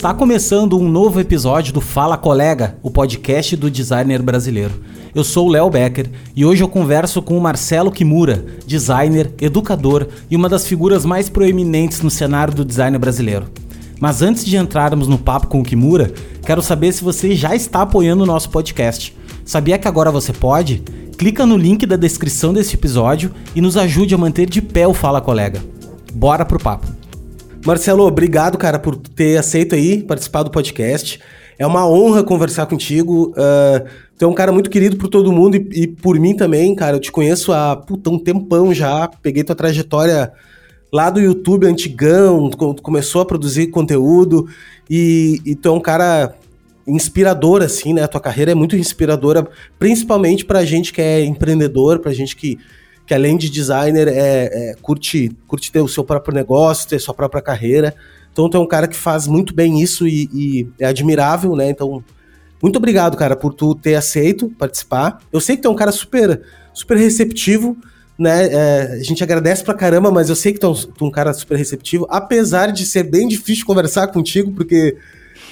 Está começando um novo episódio do Fala Colega, o podcast do designer brasileiro. Eu sou o Léo Becker e hoje eu converso com o Marcelo Kimura, designer, educador e uma das figuras mais proeminentes no cenário do design brasileiro. Mas antes de entrarmos no papo com o Kimura, quero saber se você já está apoiando o nosso podcast. Sabia que agora você pode? Clica no link da descrição desse episódio e nos ajude a manter de pé o Fala Colega. Bora pro papo. Marcelo, obrigado, cara, por ter aceito aí participar do podcast. É uma honra conversar contigo. Uh, tu é um cara muito querido por todo mundo e, e, por mim também, cara. Eu te conheço há puta, um tempão já. Peguei tua trajetória lá do YouTube antigão, tu começou a produzir conteúdo e, e tu é um cara inspirador, assim, né? A tua carreira é muito inspiradora, principalmente pra gente que é empreendedor, pra gente que que além de designer, é, é, curte, curte ter o seu próprio negócio, ter sua própria carreira. Então tu é um cara que faz muito bem isso e, e, é admirável, né? Então, muito obrigado, cara, por tu ter aceito participar. Eu sei que tu é um cara super, super receptivo, né? É, a gente agradece pra caramba, mas eu sei que tu é um, tu é um cara super receptivo, apesar de ser bem difícil conversar contigo, porque.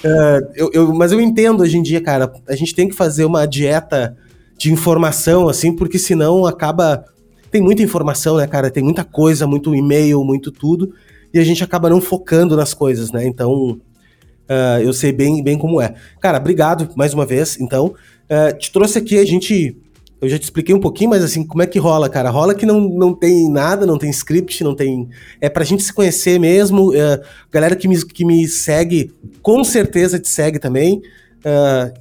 Uh, eu, eu, mas eu entendo hoje em dia, cara, a gente tem que fazer uma dieta de informação, assim, porque senão acaba tem muita informação, né, cara? Tem muita coisa, muito e-mail, muito tudo, e a gente acaba não focando nas coisas, né? Então, uh, eu sei bem, bem como é. Cara, obrigado mais uma vez. Então, uh, te trouxe aqui, a gente. Eu já te expliquei um pouquinho, mas assim, como é que rola, cara? Rola que não, não tem nada, não tem script, não tem. É pra gente se conhecer mesmo. Uh, galera que me, que me segue, com certeza te segue também.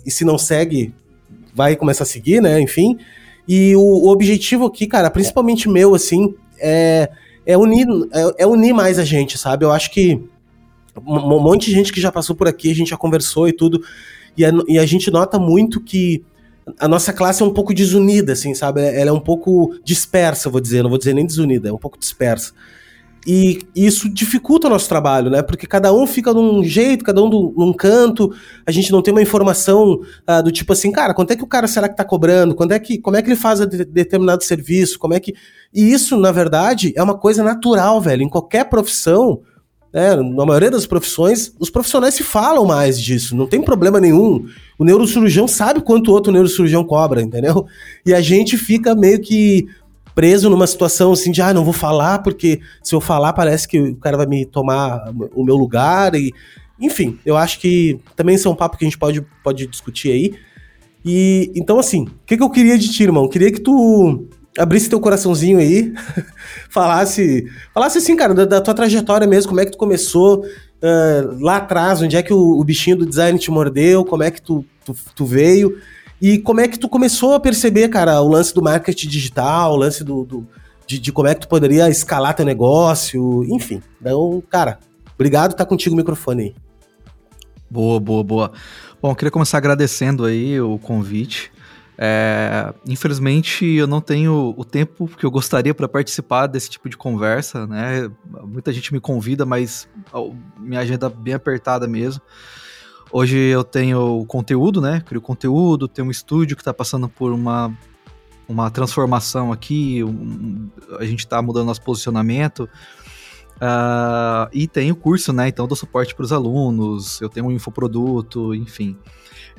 e se não segue, vai começar a seguir, né? Enfim. E o, o objetivo aqui, cara, principalmente meu, assim, é, é, unir, é, é unir mais a gente, sabe? Eu acho que um monte de gente que já passou por aqui, a gente já conversou e tudo, e a, e a gente nota muito que a nossa classe é um pouco desunida, assim, sabe? Ela é um pouco dispersa, vou dizer, não vou dizer nem desunida, é um pouco dispersa. E isso dificulta o nosso trabalho, né? Porque cada um fica num jeito, cada um do, num canto, a gente não tem uma informação uh, do tipo assim, cara, quanto é que o cara será que tá cobrando? Quando é que, como é que ele faz de, determinado serviço? Como é que. E isso, na verdade, é uma coisa natural, velho. Em qualquer profissão, né, na maioria das profissões, os profissionais se falam mais disso, não tem problema nenhum. O neurocirurgião sabe quanto outro neurocirurgião cobra, entendeu? E a gente fica meio que preso numa situação assim de, ah, não vou falar porque se eu falar parece que o cara vai me tomar o meu lugar e enfim, eu acho que também isso é um papo que a gente pode, pode discutir aí. E então assim, o que, que eu queria de ti, irmão? Eu queria que tu abrisse teu coraçãozinho aí, falasse, falasse assim, cara, da, da, tua trajetória mesmo, como é que tu começou uh, lá atrás, onde é que o, o, bichinho do design te mordeu, como é que tu, tu, tu veio e como é que tu começou a perceber, cara, o lance do marketing digital, o lance do, do de, de, como é que tu poderia escalar teu negócio, enfim. Então, cara, obrigado, tá contigo o microfone aí. Boa, boa, boa. Bom, queria começar agradecendo aí o convite. É, infelizmente, eu não tenho o tempo que eu gostaria para participar desse tipo de conversa, né? Muita gente me convida, mas minha agenda é bem apertada mesmo. Hoje eu tenho conteúdo, né? Crio conteúdo, tenho um estúdio que está passando por uma, uma transformação aqui, um, a gente está mudando nosso posicionamento. Uh, e tenho curso, né? Então dou suporte para os alunos, eu tenho um infoproduto, enfim.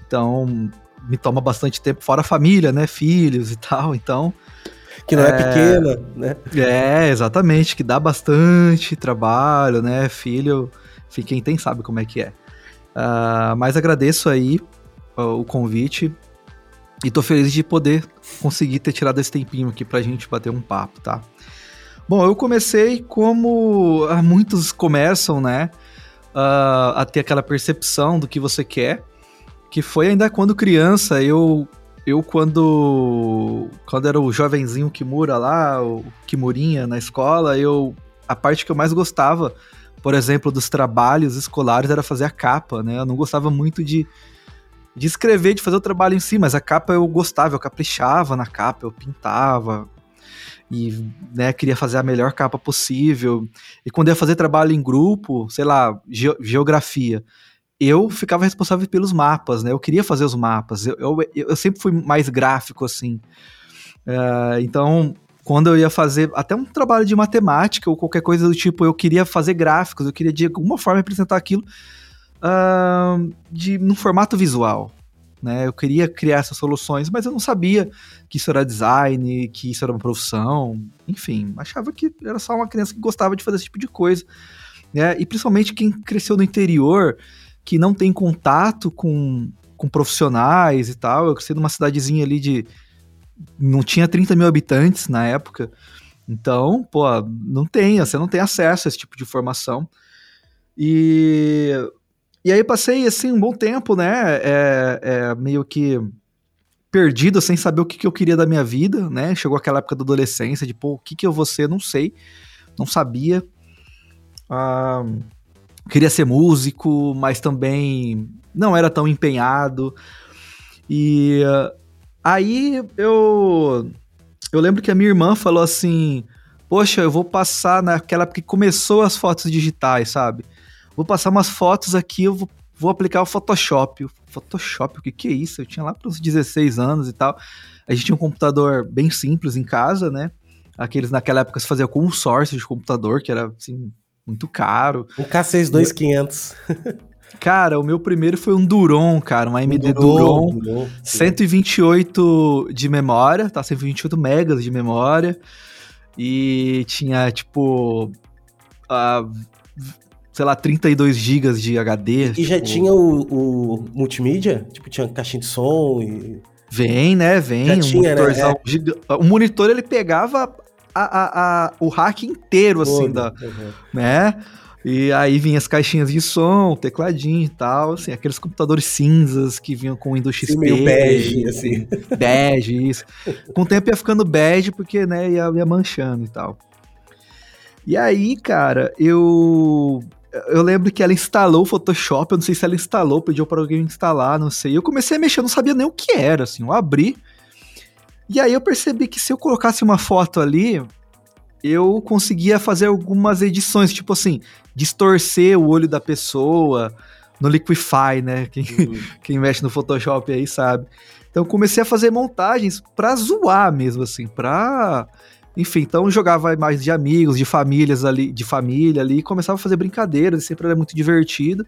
Então me toma bastante tempo, fora a família, né? Filhos e tal, então. Que não é, é pequena, né? É, exatamente, que dá bastante trabalho, né? Filho, quem tem sabe como é que é. Uh, mas agradeço aí o convite e tô feliz de poder conseguir ter tirado esse tempinho aqui pra gente bater um papo, tá? Bom, eu comecei como uh, muitos começam, né? Uh, a ter aquela percepção do que você quer, que foi ainda quando criança, eu eu quando quando era o jovenzinho Kimura lá, o Kimurinha na escola, eu a parte que eu mais gostava por exemplo, dos trabalhos escolares era fazer a capa, né? Eu não gostava muito de, de escrever, de fazer o trabalho em si, mas a capa eu gostava, eu caprichava na capa, eu pintava e né, queria fazer a melhor capa possível. E quando eu ia fazer trabalho em grupo, sei lá, ge geografia, eu ficava responsável pelos mapas, né? Eu queria fazer os mapas, eu, eu, eu sempre fui mais gráfico assim. Uh, então, quando eu ia fazer até um trabalho de matemática ou qualquer coisa do tipo, eu queria fazer gráficos, eu queria de alguma forma representar aquilo. uh, de num formato visual. Né? Eu queria criar essas soluções, mas eu não sabia que isso era design, que isso era uma profissão, enfim, achava que era só uma criança que gostava de fazer esse tipo de coisa. Né? E principalmente quem cresceu no interior, que não tem contato com, com profissionais e tal. Eu cresci numa cidadezinha ali de. Não tinha 30 mil habitantes na época. Então, pô, não tem, você não tem acesso a esse tipo de informação. E e aí passei, assim, um bom tempo, né, é, é, meio que perdido, sem saber o que, que eu queria da minha vida, né, chegou aquela época da adolescência, de, pô, o que que eu vou ser, não sei, não sabia. Ah, queria ser músico, mas também não era tão empenhado. E aí eu eu lembro que a minha irmã falou assim: "Poxa, eu vou passar naquela época que começou as fotos digitais, sabe? vou passar umas fotos aqui, eu vou, vou aplicar o Photoshop. O Photoshop, o que, que é isso? Eu tinha lá para uns 16 anos e tal. A gente tinha um computador bem simples em casa, né? Aqueles naquela época se fazia com source de computador, que era assim, muito caro. Um K62500. Cara, o meu primeiro foi um Duron, cara, um AMD Duron, Duron, Duron 128 de memória, tá? 128 megas de memória. E tinha, tipo, sei lá, 32 GB de HD. E tipo... já tinha o, o, multimídia? Tipo, tinha caixinha de som e... Vem, né? Vem. Já um tinha, né? É. O monitor, ele pegava a, a, a, o rack inteiro, assim, Todo. da... Uhum. Né? E aí vinha as caixinhas de som, tecladinho e tal, assim, aqueles computadores cinzas que vinham com Windows XP. Meio bege, assim. Bege, isso. Com o tempo ia ficando bege, porque, né, ia, ia manchando e tal. E aí, cara, eu eu lembro que ela instalou o Photoshop, eu não sei se ela instalou, pediu para alguém instalar, não sei. Eu comecei a mexer, eu não sabia nem o que era, assim, eu abri. E aí eu percebi que se eu colocasse uma foto ali, eu conseguia fazer algumas edições, tipo assim, distorcer o olho da pessoa no Liquify, né? Quem, uhum. quem mexe no Photoshop aí sabe. Então comecei a fazer montagens pra zoar mesmo, assim, pra enfim, então jogava mais de amigos, de famílias ali, de família ali, e começava a fazer brincadeiras, e sempre era muito divertido.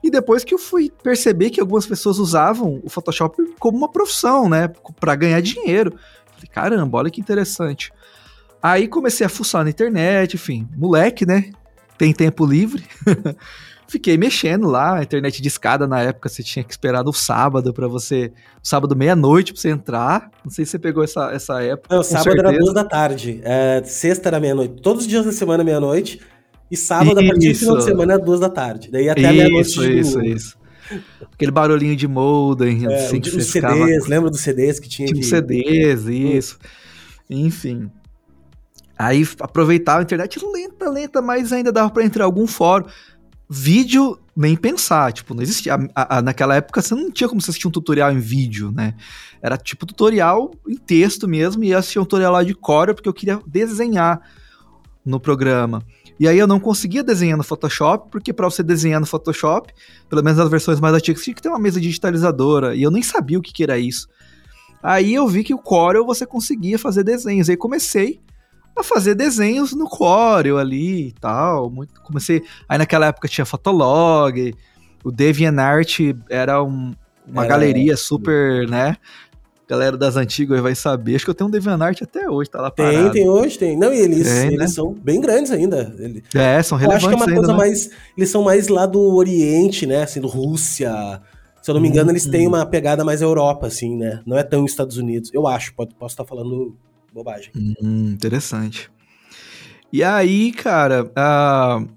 E depois que eu fui perceber que algumas pessoas usavam o Photoshop como uma profissão, né, para ganhar dinheiro. Falei, caramba, olha que interessante. Aí comecei a fuçar na internet, enfim, moleque, né? Tem tempo livre. Fiquei mexendo lá, internet de escada na época, você tinha que esperar no sábado para você. Sábado meia-noite pra você entrar. Não sei se você pegou essa, essa época. Não, sábado certeza. era duas da tarde. É, sexta era meia-noite. Todos os dias da semana, meia-noite. E sábado, isso. a partir do final de semana, duas da tarde. Daí até meia-noite. Isso, isso, isso. Aquele barulhinho de modem, é, assim, que você CDs, ficava... lembra dos CDs que tinha? Tipo de... CDs, isso. Enfim. Aí aproveitava a internet lenta, lenta, mas ainda dava para entrar algum fórum. Vídeo, nem pensar, tipo, não existia. A, a, naquela época você não tinha como você assistir um tutorial em vídeo, né? Era tipo tutorial em texto mesmo, e eu assistia um tutorial lá de Core porque eu queria desenhar no programa. E aí eu não conseguia desenhar no Photoshop, porque para você desenhar no Photoshop, pelo menos nas versões mais antigas, tinha que ter uma mesa digitalizadora, e eu nem sabia o que, que era isso. Aí eu vi que o Corel você conseguia fazer desenhos, aí comecei a fazer desenhos no Corel ali e tal. Muito, comecei. Aí naquela época tinha Fotolog, o DeviantArt era um, uma galeria super, né? Galera das antigas vai saber. Acho que eu tenho um DeviantArt até hoje, tá lá parado. Tem, tem hoje, tem. Não, e eles, tem, eles né? são bem grandes ainda. É, são relevantes Eu acho que é uma ainda, coisa né? mais... Eles são mais lá do Oriente, né? Assim, do Rússia... Se eu não me engano, eles têm uhum. uma pegada mais Europa, assim, né? Não é tão Estados Unidos. Eu acho, posso estar falando bobagem. Hum, interessante. E aí, cara, uh,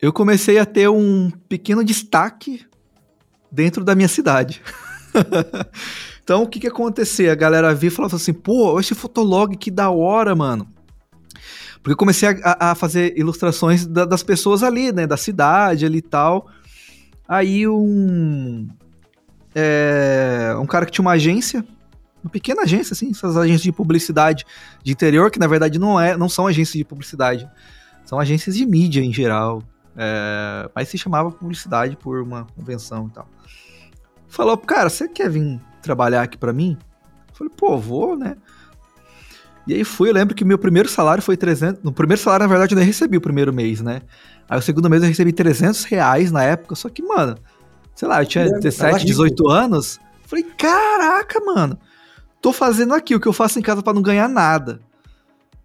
eu comecei a ter um pequeno destaque dentro da minha cidade. então, o que que acontecia? A galera via e falava assim, pô, esse fotolog que da hora, mano. Porque eu comecei a, a fazer ilustrações da, das pessoas ali, né, da cidade ali e tal. Aí um... É, um cara que tinha uma agência uma pequena agência, assim, essas agências de publicidade de interior, que na verdade não, é, não são agências de publicidade, são agências de mídia em geral. É, mas se chamava publicidade por uma convenção e tal. Falou, cara, você quer vir trabalhar aqui para mim? Eu falei, pô, vou, né? E aí fui, eu lembro que meu primeiro salário foi 300. No primeiro salário, na verdade, eu nem recebi o primeiro mês, né? Aí o segundo mês eu recebi 300 reais na época, só que, mano, sei lá, eu tinha 17, 18 anos. Falei, caraca, mano, tô fazendo aqui o que eu faço em casa para não ganhar nada.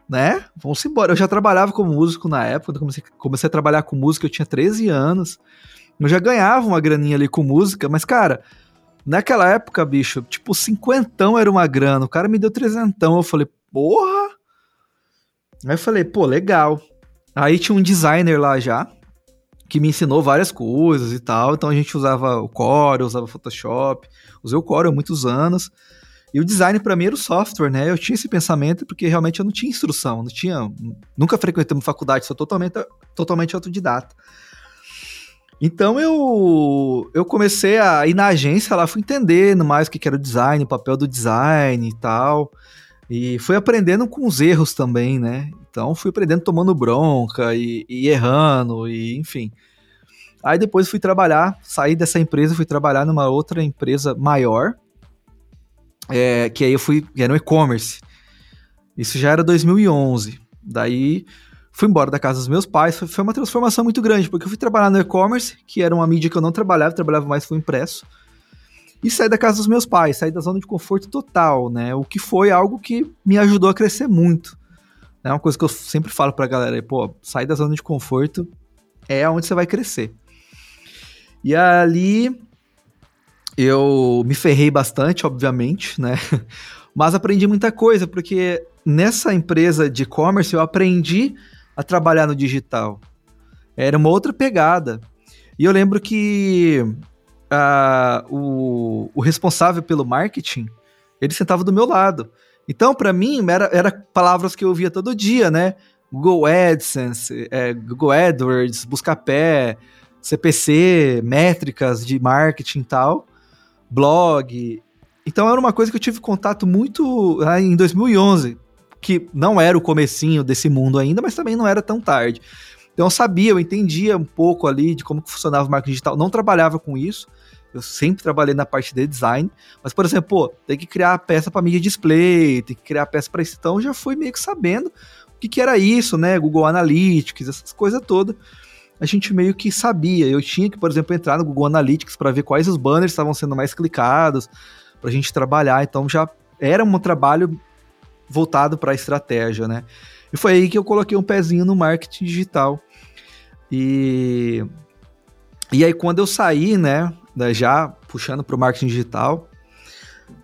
Né? Vamos embora. Eu já trabalhava como músico na época, quando comecei, comecei a trabalhar com música, eu tinha 13 anos. Eu já ganhava uma graninha ali com música, mas, cara, naquela época, bicho, tipo, cinquentão era uma grana. O cara me deu trezentão. Eu falei, porra! Aí eu falei, pô, legal. Aí tinha um designer lá já, que me ensinou várias coisas e tal. Então a gente usava o Core, usava Photoshop. Usei o Core há muitos anos. E o design para mim era o software, né? Eu tinha esse pensamento porque realmente eu não tinha instrução, não tinha, nunca frequentei uma faculdade, sou totalmente, totalmente autodidata. Então eu eu comecei a ir na agência lá, fui entendendo mais o que era o design, o papel do design e tal. E fui aprendendo com os erros também, né? Então fui aprendendo tomando bronca e, e errando, e enfim. Aí depois fui trabalhar, saí dessa empresa, fui trabalhar numa outra empresa maior, é, que aí eu fui, era no e-commerce. Isso já era 2011. Daí fui embora da casa dos meus pais. Foi, foi uma transformação muito grande, porque eu fui trabalhar no e-commerce, que era uma mídia que eu não trabalhava, trabalhava mais com impresso. E saí da casa dos meus pais, saí da zona de conforto total, né? O que foi algo que me ajudou a crescer muito. É uma coisa que eu sempre falo pra galera, pô, sair da zona de conforto é onde você vai crescer. E ali eu me ferrei bastante, obviamente, né? Mas aprendi muita coisa, porque nessa empresa de e-commerce eu aprendi a trabalhar no digital. Era uma outra pegada. E eu lembro que o, o responsável pelo marketing, ele sentava do meu lado. Então, para mim, era, era palavras que eu ouvia todo dia, né? Google AdSense, é, Google AdWords, Buscapé, CPC, métricas de marketing e tal blog. Então era uma coisa que eu tive contato muito ah, em 2011, que não era o comecinho desse mundo ainda, mas também não era tão tarde. Então eu sabia, eu entendia um pouco ali de como funcionava o marketing digital. Não trabalhava com isso, eu sempre trabalhei na parte de design, mas por exemplo, pô, tem que criar peça para mídia display, tem que criar peça para isso, então já fui meio que sabendo o que, que era isso, né? Google Analytics, essas coisas todas a gente meio que sabia. Eu tinha que, por exemplo, entrar no Google Analytics para ver quais os banners estavam sendo mais clicados, para a gente trabalhar. Então já era um trabalho voltado para a estratégia, né? E foi aí que eu coloquei um pezinho no marketing digital. E, e aí, quando eu saí, né, já puxando para o marketing digital,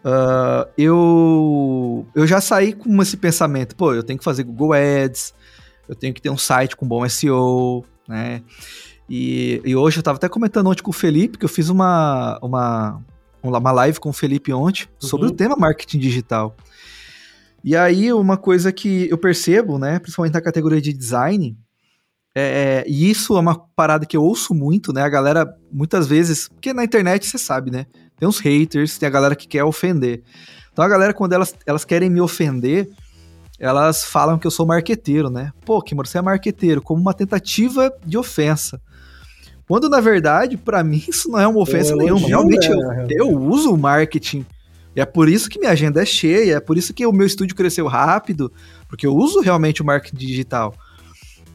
uh, eu, eu já saí com esse pensamento: pô, eu tenho que fazer Google Ads, eu tenho que ter um site com bom SEO, né? E, e hoje eu estava até comentando ontem com o Felipe, que eu fiz uma, uma, uma live com o Felipe ontem uhum. sobre o tema marketing digital. E aí, uma coisa que eu percebo, né, principalmente na categoria de design, é, e isso é uma parada que eu ouço muito, né? A galera, muitas vezes, porque na internet você sabe, né? Tem uns haters, tem a galera que quer ofender. Então a galera, quando elas, elas querem me ofender, elas falam que eu sou marqueteiro, né? Pô, Kimura, você é marqueteiro, como uma tentativa de ofensa. Quando, na verdade, para mim, isso não é uma ofensa nenhuma. Realmente, né? eu, eu uso o marketing. E é por isso que minha agenda é cheia, é por isso que o meu estúdio cresceu rápido, porque eu uso realmente o marketing digital.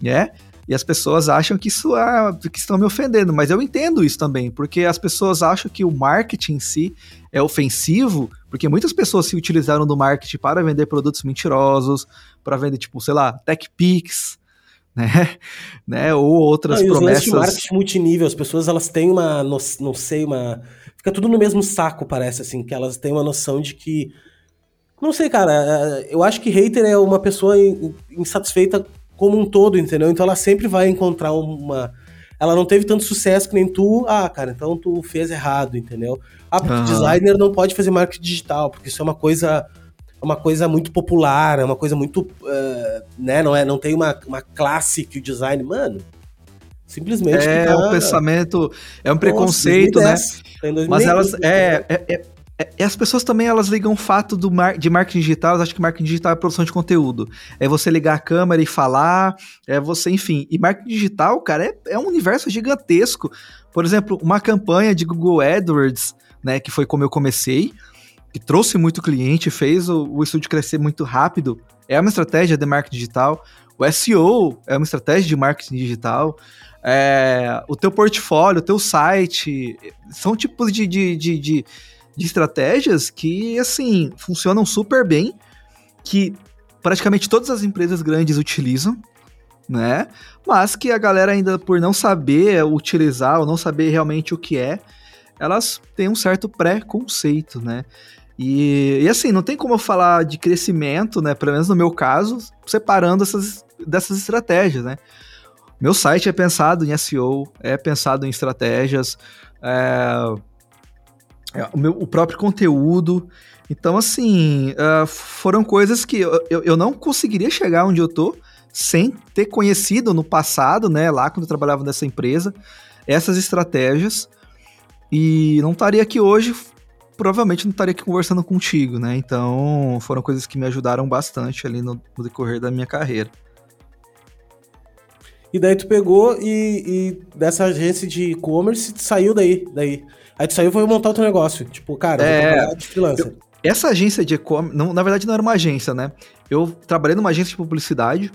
né? E as pessoas acham que isso é, que estão me ofendendo, mas eu entendo isso também, porque as pessoas acham que o marketing em si é ofensivo, porque muitas pessoas se utilizaram do marketing para vender produtos mentirosos, para vender, tipo, sei lá, tech picks, né? né? Ou outras não, promessas. de marketing multinível, as pessoas elas têm uma, não, não sei, uma. Fica tudo no mesmo saco, parece, assim, que elas têm uma noção de que. Não sei, cara, é, eu acho que hater é uma pessoa insatisfeita como um todo, entendeu? Então ela sempre vai encontrar uma. Ela não teve tanto sucesso que nem tu, ah, cara, então tu fez errado, entendeu? Ah, porque uhum. designer não pode fazer marketing digital, porque isso é uma coisa uma coisa muito popular, é uma coisa muito, uh, né, não é, não tem uma, uma classe que o design, mano, simplesmente é tá, um pensamento, é um preconceito, 2010, né? Tá Mas elas é, é, é, é, e as pessoas também elas ligam o fato do mar, de marketing digital, elas acham que marketing digital é produção de conteúdo. É você ligar a câmera e falar, é você, enfim. E marketing digital, cara, é, é um universo gigantesco. Por exemplo, uma campanha de Google AdWords, né, que foi como eu comecei, que trouxe muito cliente, fez o, o estúdio crescer muito rápido, é uma estratégia de marketing digital. O SEO é uma estratégia de marketing digital. É, o teu portfólio, o teu site, são tipos de, de, de, de, de estratégias que, assim, funcionam super bem, que praticamente todas as empresas grandes utilizam, né? Mas que a galera ainda por não saber utilizar ou não saber realmente o que é, elas têm um certo preconceito, né? E, e, assim, não tem como eu falar de crescimento, né? Pelo menos no meu caso, separando essas dessas estratégias, né? Meu site é pensado em SEO, é pensado em estratégias, é, é, o, meu, o próprio conteúdo. Então, assim, uh, foram coisas que eu, eu, eu, não conseguiria chegar onde eu tô sem ter conhecido no passado, né, lá quando eu trabalhava nessa empresa, essas estratégias. E não estaria aqui hoje, provavelmente não estaria aqui conversando contigo, né? Então, foram coisas que me ajudaram bastante ali no, no decorrer da minha carreira. E daí tu pegou e, e dessa agência de e-commerce saiu daí, daí. Aí tu saiu e foi montar outro negócio. Tipo, cara, é, de freelancer. Eu, essa agência de e-commerce, na verdade não era uma agência, né? Eu trabalhei numa agência de publicidade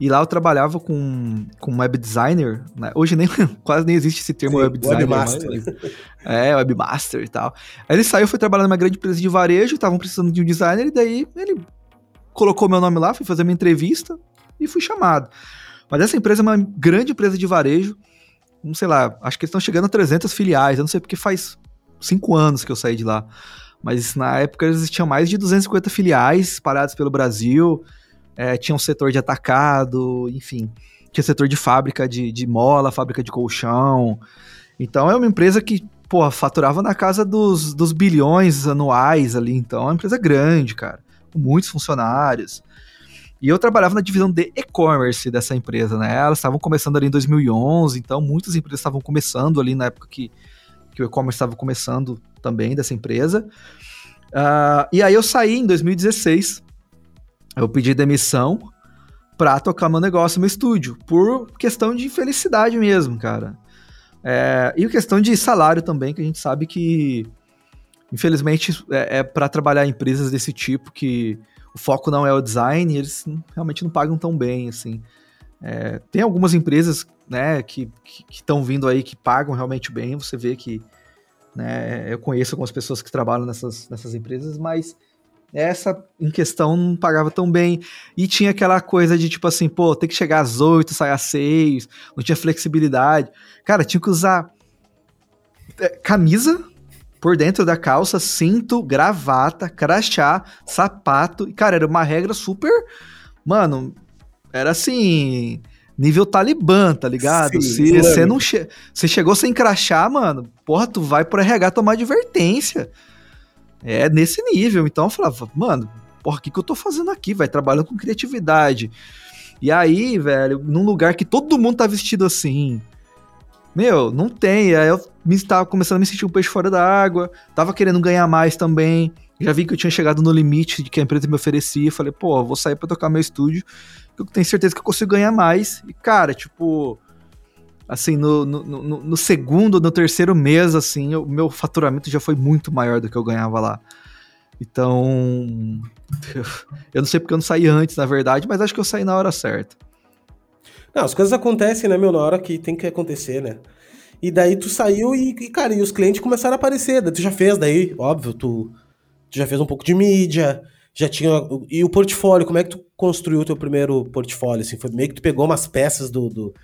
e lá eu trabalhava com, com web designer, né? Hoje nem, quase nem existe esse termo Sim, web designer. Webmaster. Mas, é, webmaster e tal. Aí ele saiu, foi trabalhar numa grande empresa de varejo, estavam precisando de um designer, e daí ele colocou meu nome lá, fui fazer minha entrevista e fui chamado. Mas essa empresa é uma grande empresa de varejo, não sei lá, acho que eles estão chegando a 300 filiais, eu não sei porque faz cinco anos que eu saí de lá. Mas na época eles tinham mais de 250 filiais espalhadas pelo Brasil, é, tinha um setor de atacado, enfim, tinha setor de fábrica de, de mola, fábrica de colchão. Então é uma empresa que, pô, faturava na casa dos, dos bilhões anuais ali, então é uma empresa grande, cara, com muitos funcionários. E eu trabalhava na divisão de e-commerce dessa empresa, né? Elas estavam começando ali em 2011, então muitas empresas estavam começando ali na época que, que o e-commerce estava começando também dessa empresa. Uh, e aí eu saí em 2016, eu pedi demissão para tocar meu negócio, meu estúdio, por questão de felicidade mesmo, cara. É, e questão de salário também, que a gente sabe que, infelizmente, é, é para trabalhar em empresas desse tipo que o foco não é o design, eles realmente não pagam tão bem, assim. É, tem algumas empresas, né, que estão vindo aí que pagam realmente bem, você vê que, né, eu conheço algumas pessoas que trabalham nessas, nessas empresas, mas essa em questão não pagava tão bem. E tinha aquela coisa de tipo assim, pô, tem que chegar às oito, sair às seis, não tinha flexibilidade. Cara, tinha que usar é, camisa, por dentro da calça, cinto, gravata, crachá, sapato. E, cara, era uma regra super. Mano, era assim. Nível Talibã, tá ligado? Sim, Se você não che você chegou sem crachá, mano, porra, tu vai pro RH tomar advertência. É nesse nível. Então eu falava, mano, porra, o que, que eu tô fazendo aqui? Vai trabalhando com criatividade. E aí, velho, num lugar que todo mundo tá vestido assim, meu, não tem. Aí eu estava começando a me sentir um peixe fora da água, tava querendo ganhar mais também. Já vi que eu tinha chegado no limite de que a empresa me oferecia. Falei, pô, vou sair para tocar meu estúdio, que eu tenho certeza que eu consigo ganhar mais. E, cara, tipo, assim, no, no, no, no segundo, no terceiro mês, assim, o meu faturamento já foi muito maior do que eu ganhava lá. Então, eu não sei porque eu não saí antes, na verdade, mas acho que eu saí na hora certa. Não, as coisas acontecem, né, meu, na hora que tem que acontecer, né? E daí tu saiu e, e cara, e os clientes começaram a aparecer. Daí tu já fez, daí, óbvio, tu, tu já fez um pouco de mídia, já tinha. E o portfólio, como é que tu construiu o teu primeiro portfólio? Assim, foi meio que tu pegou umas peças do, do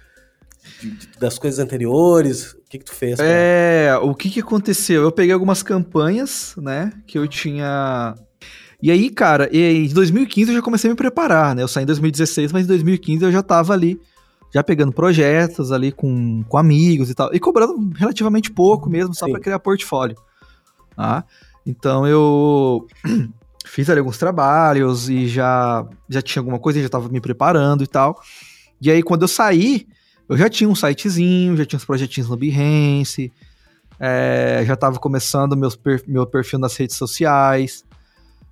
das coisas anteriores? O que, que tu fez? Cara? É, o que, que aconteceu? Eu peguei algumas campanhas, né, que eu tinha. E aí, cara, em 2015 eu já comecei a me preparar, né? Eu saí em 2016, mas em 2015 eu já tava ali já pegando projetos ali com, com amigos e tal, e cobrando relativamente pouco mesmo, só para criar portfólio. Tá? Então eu fiz ali alguns trabalhos e já, já tinha alguma coisa, já estava me preparando e tal. E aí quando eu saí, eu já tinha um sitezinho, já tinha uns projetinhos no Behance, é, já estava começando meus per, meu perfil nas redes sociais,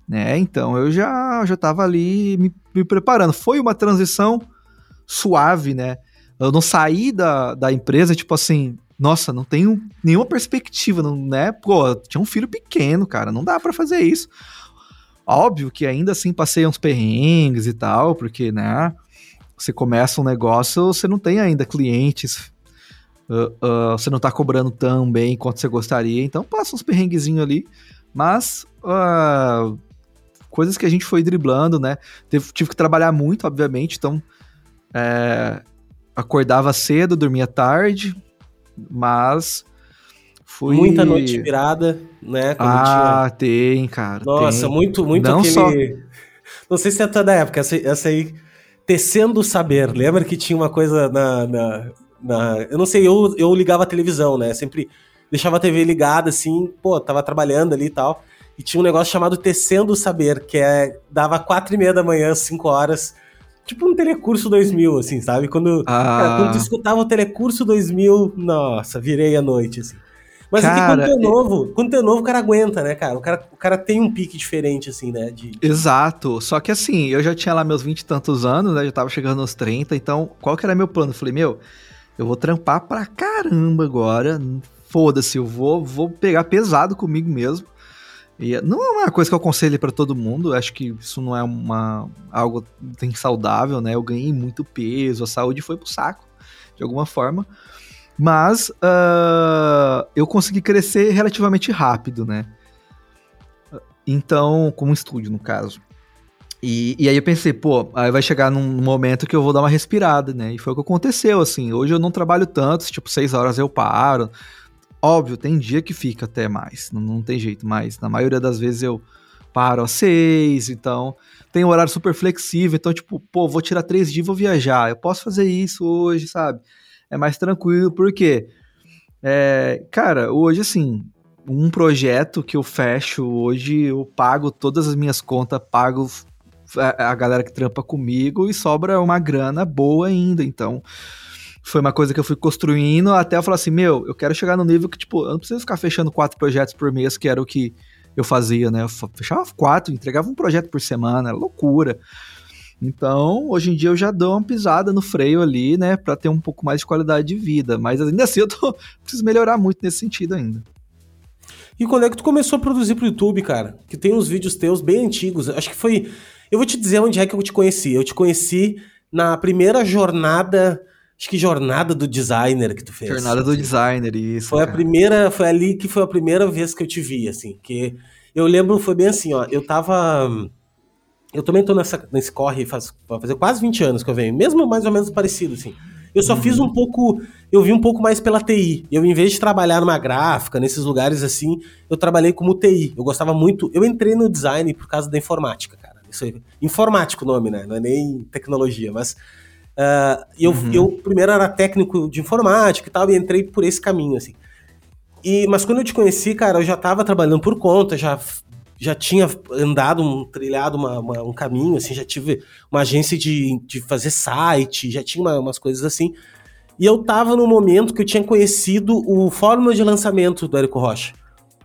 né? Então eu já já estava ali me, me preparando. Foi uma transição suave, né? Eu não saí da, da empresa, tipo assim, nossa, não tenho nenhuma perspectiva, não, né? Pô, tinha um filho pequeno, cara, não dá para fazer isso. Óbvio que ainda assim passei uns perrengues e tal, porque, né? Você começa um negócio, você não tem ainda clientes, uh, uh, você não tá cobrando tão bem quanto você gostaria, então passa uns perrenguezinhos ali, mas uh, coisas que a gente foi driblando, né? Teve, tive que trabalhar muito, obviamente, então é, acordava cedo, dormia tarde, mas fui... Muita noite virada, né? ah, tinha... tem, cara. Nossa, tem. muito, muito Não aquele... Só... Não sei se é toda época, essa, essa aí... Tecendo o Saber. Lembra que tinha uma coisa na... na, na... Eu não sei, eu, eu ligava a televisão, né? Sempre deixava a TV ligada, assim, pô, tava trabalhando ali e tal. E tinha um negócio chamado Tecendo o Saber, que é... Dava quatro e meia da manhã, cinco horas tipo um Telecurso 2000, assim, sabe? Quando, ah. cara, quando tu escutava o Telecurso 2000, nossa, virei a noite, assim. Mas cara, aqui, quando tu é novo, quando tu é novo, o cara aguenta, né, cara? O cara, o cara tem um pique diferente, assim, né? De... Exato. Só que assim, eu já tinha lá meus 20 e tantos anos, né? Já tava chegando nos 30, então qual que era meu plano? Eu falei, meu, eu vou trampar pra caramba agora. Foda-se, eu vou, vou pegar pesado comigo mesmo. E não é uma coisa que eu aconselho para todo mundo, acho que isso não é uma algo bem saudável, né? Eu ganhei muito peso, a saúde foi pro saco, de alguma forma. Mas uh, eu consegui crescer relativamente rápido, né? Então, como estúdio, no caso. E, e aí eu pensei, pô, aí vai chegar num momento que eu vou dar uma respirada, né? E foi o que aconteceu, assim. Hoje eu não trabalho tanto, tipo, seis horas eu paro. Óbvio, tem dia que fica até mais, não, não tem jeito, mas na maioria das vezes eu paro às seis, então tem um horário super flexível, então tipo, pô, vou tirar três dias e vou viajar, eu posso fazer isso hoje, sabe? É mais tranquilo, porque, é, cara, hoje assim, um projeto que eu fecho hoje, eu pago todas as minhas contas, pago a, galera que trampa comigo e sobra uma grana boa ainda, então foi uma coisa que eu fui construindo até eu falar assim, meu, eu quero chegar no nível que, tipo, eu não preciso ficar fechando quatro projetos por mês, que era o que eu fazia, né? Eu fechava quatro, entregava um projeto por semana, era loucura. Então, hoje em dia eu já dou uma pisada no freio ali, né, para ter um pouco mais de qualidade de vida, mas ainda assim eu tô, preciso melhorar muito nesse sentido ainda. E quando é que tu começou a produzir pro YouTube, cara? Que tem uns vídeos teus bem antigos. Acho que foi. Eu vou te dizer onde é que eu te conheci. Eu te conheci na primeira jornada Acho que jornada do designer que tu fez. Jornada do designer, isso. Foi cara. a primeira, foi ali que foi a primeira vez que eu te vi, assim, que eu lembro, foi bem assim, ó, eu tava eu também tô nessa, nesse corre faz, vai fazer quase 20 anos que eu venho, mesmo mais ou menos parecido, assim. Eu só uhum. fiz um pouco, eu vi um pouco mais pela TI. Eu, em vez de trabalhar numa gráfica, nesses lugares assim, eu trabalhei como TI. Eu gostava muito, eu entrei no design por causa da informática, cara. Isso aí, informático o nome, né? Não é nem tecnologia, mas Uh, eu, uhum. eu primeiro era técnico de informática e tal, e entrei por esse caminho, assim. E, mas quando eu te conheci, cara, eu já estava trabalhando por conta, já, já tinha andado, um, trilhado uma, uma, um caminho, assim, já tive uma agência de, de fazer site, já tinha uma, umas coisas assim. E eu tava no momento que eu tinha conhecido o fórmula de lançamento do Érico Rocha.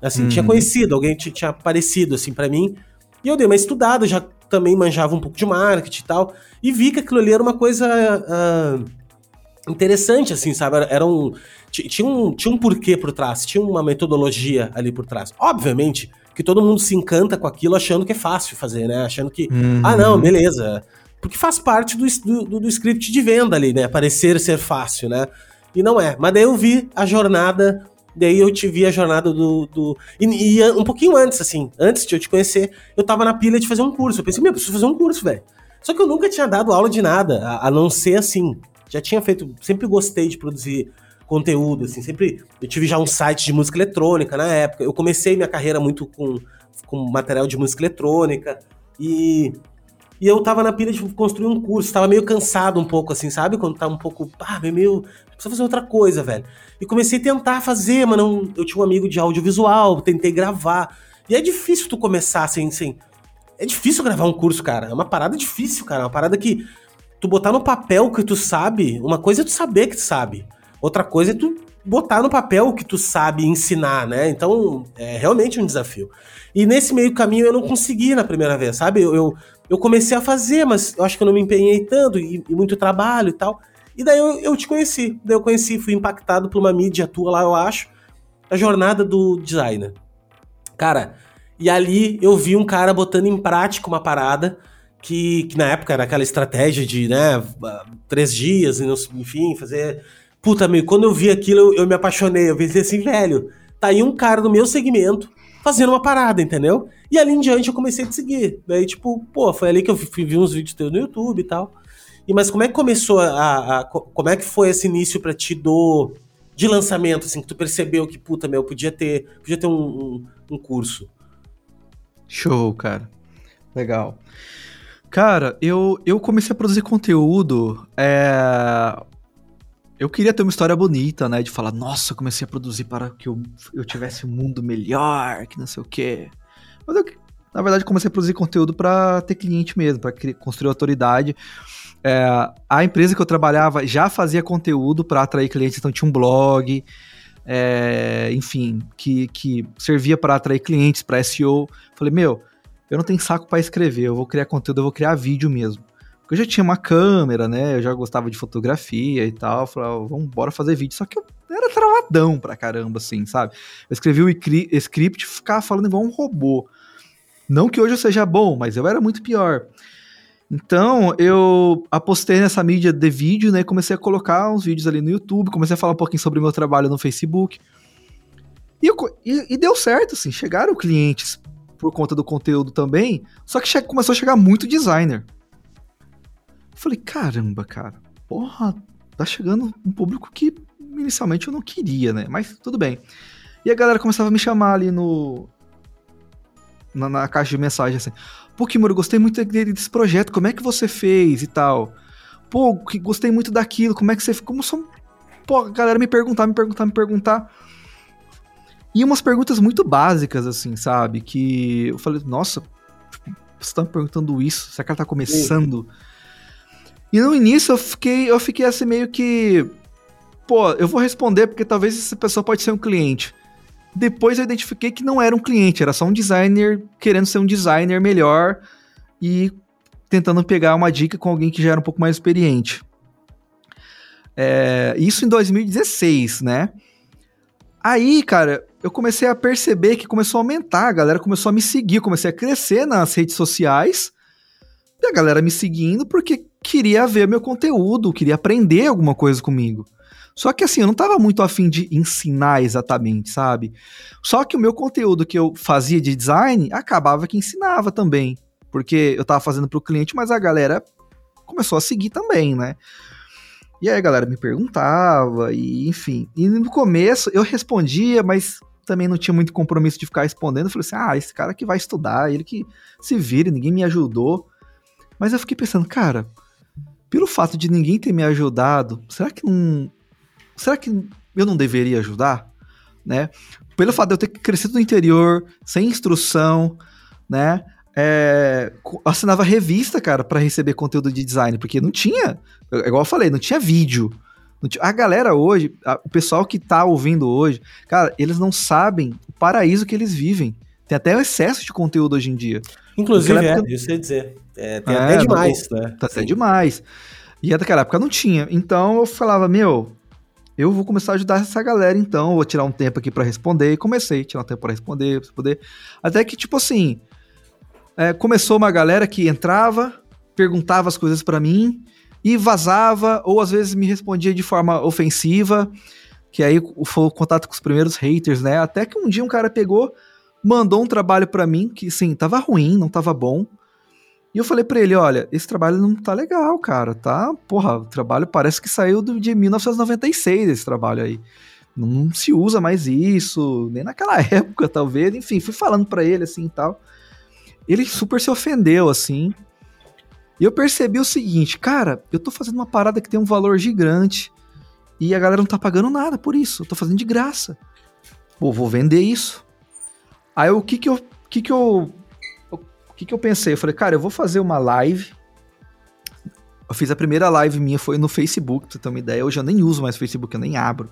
Assim, uhum. tinha conhecido, alguém tinha aparecido, assim, para mim. E eu dei uma estudada, já também manjava um pouco de marketing e tal, e vi que aquilo ali era uma coisa uh, interessante, assim, sabe? Era um tinha, um. tinha um porquê por trás, tinha uma metodologia ali por trás. Obviamente que todo mundo se encanta com aquilo achando que é fácil fazer, né? Achando que, uhum. ah, não, beleza. Porque faz parte do, do, do script de venda ali, né? Parecer ser fácil, né? E não é. Mas daí eu vi a jornada Daí eu te vi a jornada do. do... E, e, um pouquinho antes, assim, antes de eu te conhecer, eu tava na pilha de fazer um curso. Eu pensei, meu, eu preciso fazer um curso, velho. Só que eu nunca tinha dado aula de nada, a, a, não ser assim. Já tinha feito. Sempre gostei de produzir conteúdo, assim, sempre. Eu tive já um site de música eletrônica na época. Eu comecei minha carreira muito com, com material de música eletrônica. E e eu tava na pilha de construir um curso, tava meio cansado um pouco, assim, sabe? Quando tá um pouco, ah, meio, precisa fazer outra coisa, velho. E comecei a tentar fazer, mas não, eu tinha um amigo de audiovisual, tentei gravar. E é difícil tu começar assim, assim. É difícil gravar um curso, cara. É uma parada difícil, cara. É uma parada que tu botar no papel que tu sabe, uma coisa é tu saber que tu sabe. Outra coisa é tu botar no papel o que tu sabe ensinar, né? Então, é realmente um desafio. E nesse meio caminho eu não consegui na primeira vez, sabe? Eu, eu, eu comecei a fazer, mas eu acho que eu não me empenhei tanto, e, e muito trabalho e tal. E daí eu, eu te conheci. Daí eu conheci, fui impactado por uma mídia tua lá, eu acho. A jornada do designer. Cara, e ali eu vi um cara botando em prática uma parada que, que na época era aquela estratégia de, né, três dias, enfim, fazer. Puta, meu, quando eu vi aquilo, eu, eu me apaixonei. Eu pensei assim, velho, tá aí um cara do meu segmento fazendo uma parada, entendeu? E ali em diante eu comecei a te seguir. Daí, tipo, pô, foi ali que eu vi, vi uns vídeos teus no YouTube e tal. E, mas como é que começou a, a, Como é que foi esse início pra ti do. De lançamento, assim, que tu percebeu que, puta, meu, podia ter, podia ter um, um, um curso? Show, cara. Legal. Cara, eu, eu comecei a produzir conteúdo. É... Eu queria ter uma história bonita, né? De falar, nossa, eu comecei a produzir para que eu, eu tivesse um mundo melhor, que não sei o quê. Mas eu, na verdade, comecei a produzir conteúdo para ter cliente mesmo, para construir autoridade. É, a empresa que eu trabalhava já fazia conteúdo para atrair clientes, então tinha um blog, é, enfim, que, que servia para atrair clientes, para SEO. Falei, meu, eu não tenho saco para escrever, eu vou criar conteúdo, eu vou criar vídeo mesmo. Eu já tinha uma câmera, né? Eu já gostava de fotografia e tal. Falei, oh, vamos bora fazer vídeo. Só que eu era travadão pra caramba, assim, sabe? Eu escrevi o script e ficava falando igual um robô. Não que hoje eu seja bom, mas eu era muito pior. Então, eu apostei nessa mídia de vídeo, né? Comecei a colocar uns vídeos ali no YouTube, comecei a falar um pouquinho sobre o meu trabalho no Facebook. E, eu, e, e deu certo, assim. Chegaram clientes por conta do conteúdo também, só que começou a chegar muito designer. Falei, caramba, cara, porra, tá chegando um público que inicialmente eu não queria, né? Mas tudo bem. E a galera começava a me chamar ali no. Na, na caixa de mensagem assim. Pô, Kimura, gostei muito desse projeto, como é que você fez e tal? Pô, gostei muito daquilo, como é que você. Como são. Pô, a galera me perguntar, me perguntar, me perguntar. E umas perguntas muito básicas, assim, sabe? Que eu falei, nossa, você tá me perguntando isso? Será que ela tá começando? E no início eu fiquei, eu fiquei assim meio que. Pô, eu vou responder porque talvez essa pessoa pode ser um cliente. Depois eu identifiquei que não era um cliente, era só um designer querendo ser um designer melhor e tentando pegar uma dica com alguém que já era um pouco mais experiente. É, isso em 2016, né? Aí, cara, eu comecei a perceber que começou a aumentar, a galera começou a me seguir, comecei a crescer nas redes sociais, e a galera me seguindo porque queria ver meu conteúdo, queria aprender alguma coisa comigo. Só que assim, eu não tava muito afim de ensinar exatamente, sabe? Só que o meu conteúdo que eu fazia de design acabava que ensinava também. Porque eu tava fazendo pro cliente, mas a galera começou a seguir também, né? E aí a galera me perguntava, e enfim. E no começo eu respondia, mas também não tinha muito compromisso de ficar respondendo. Eu falei assim: ah, esse cara que vai estudar, ele que se vire, ninguém me ajudou. Mas eu fiquei pensando, cara, pelo fato de ninguém ter me ajudado, será que não será que eu não deveria ajudar? Né? Pelo fato de eu ter crescido no interior, sem instrução, né? É, assinava revista, cara, para receber conteúdo de design, porque não tinha, igual eu falei, não tinha vídeo. Não tinha, a galera hoje, a, o pessoal que tá ouvindo hoje, cara, eles não sabem o paraíso que eles vivem. Tem até o excesso de conteúdo hoje em dia. Inclusive, época, é, isso ia dizer. É, tem é, até demais, não, né? Tá até demais. E naquela época não tinha. Então eu falava, meu, eu vou começar a ajudar essa galera, então, vou tirar um tempo aqui para responder. E comecei a tirar um tempo para responder, pra poder. Até que, tipo assim, é, começou uma galera que entrava, perguntava as coisas para mim e vazava, ou às vezes me respondia de forma ofensiva, que aí foi o contato com os primeiros haters, né? Até que um dia um cara pegou, mandou um trabalho para mim que, sim, tava ruim, não tava bom. E eu falei para ele, olha, esse trabalho não tá legal, cara, tá? Porra, o trabalho parece que saiu de 1996, esse trabalho aí. Não se usa mais isso, nem naquela época, talvez. Enfim, fui falando para ele assim e tal. Ele super se ofendeu, assim. E eu percebi o seguinte, cara, eu tô fazendo uma parada que tem um valor gigante e a galera não tá pagando nada por isso. Eu tô fazendo de graça. Pô, vou vender isso. Aí o que que eu, que que eu o que, que eu pensei? Eu falei, cara, eu vou fazer uma live. Eu fiz a primeira live minha, foi no Facebook, pra você ter uma ideia. Hoje eu nem uso mais Facebook, eu nem abro.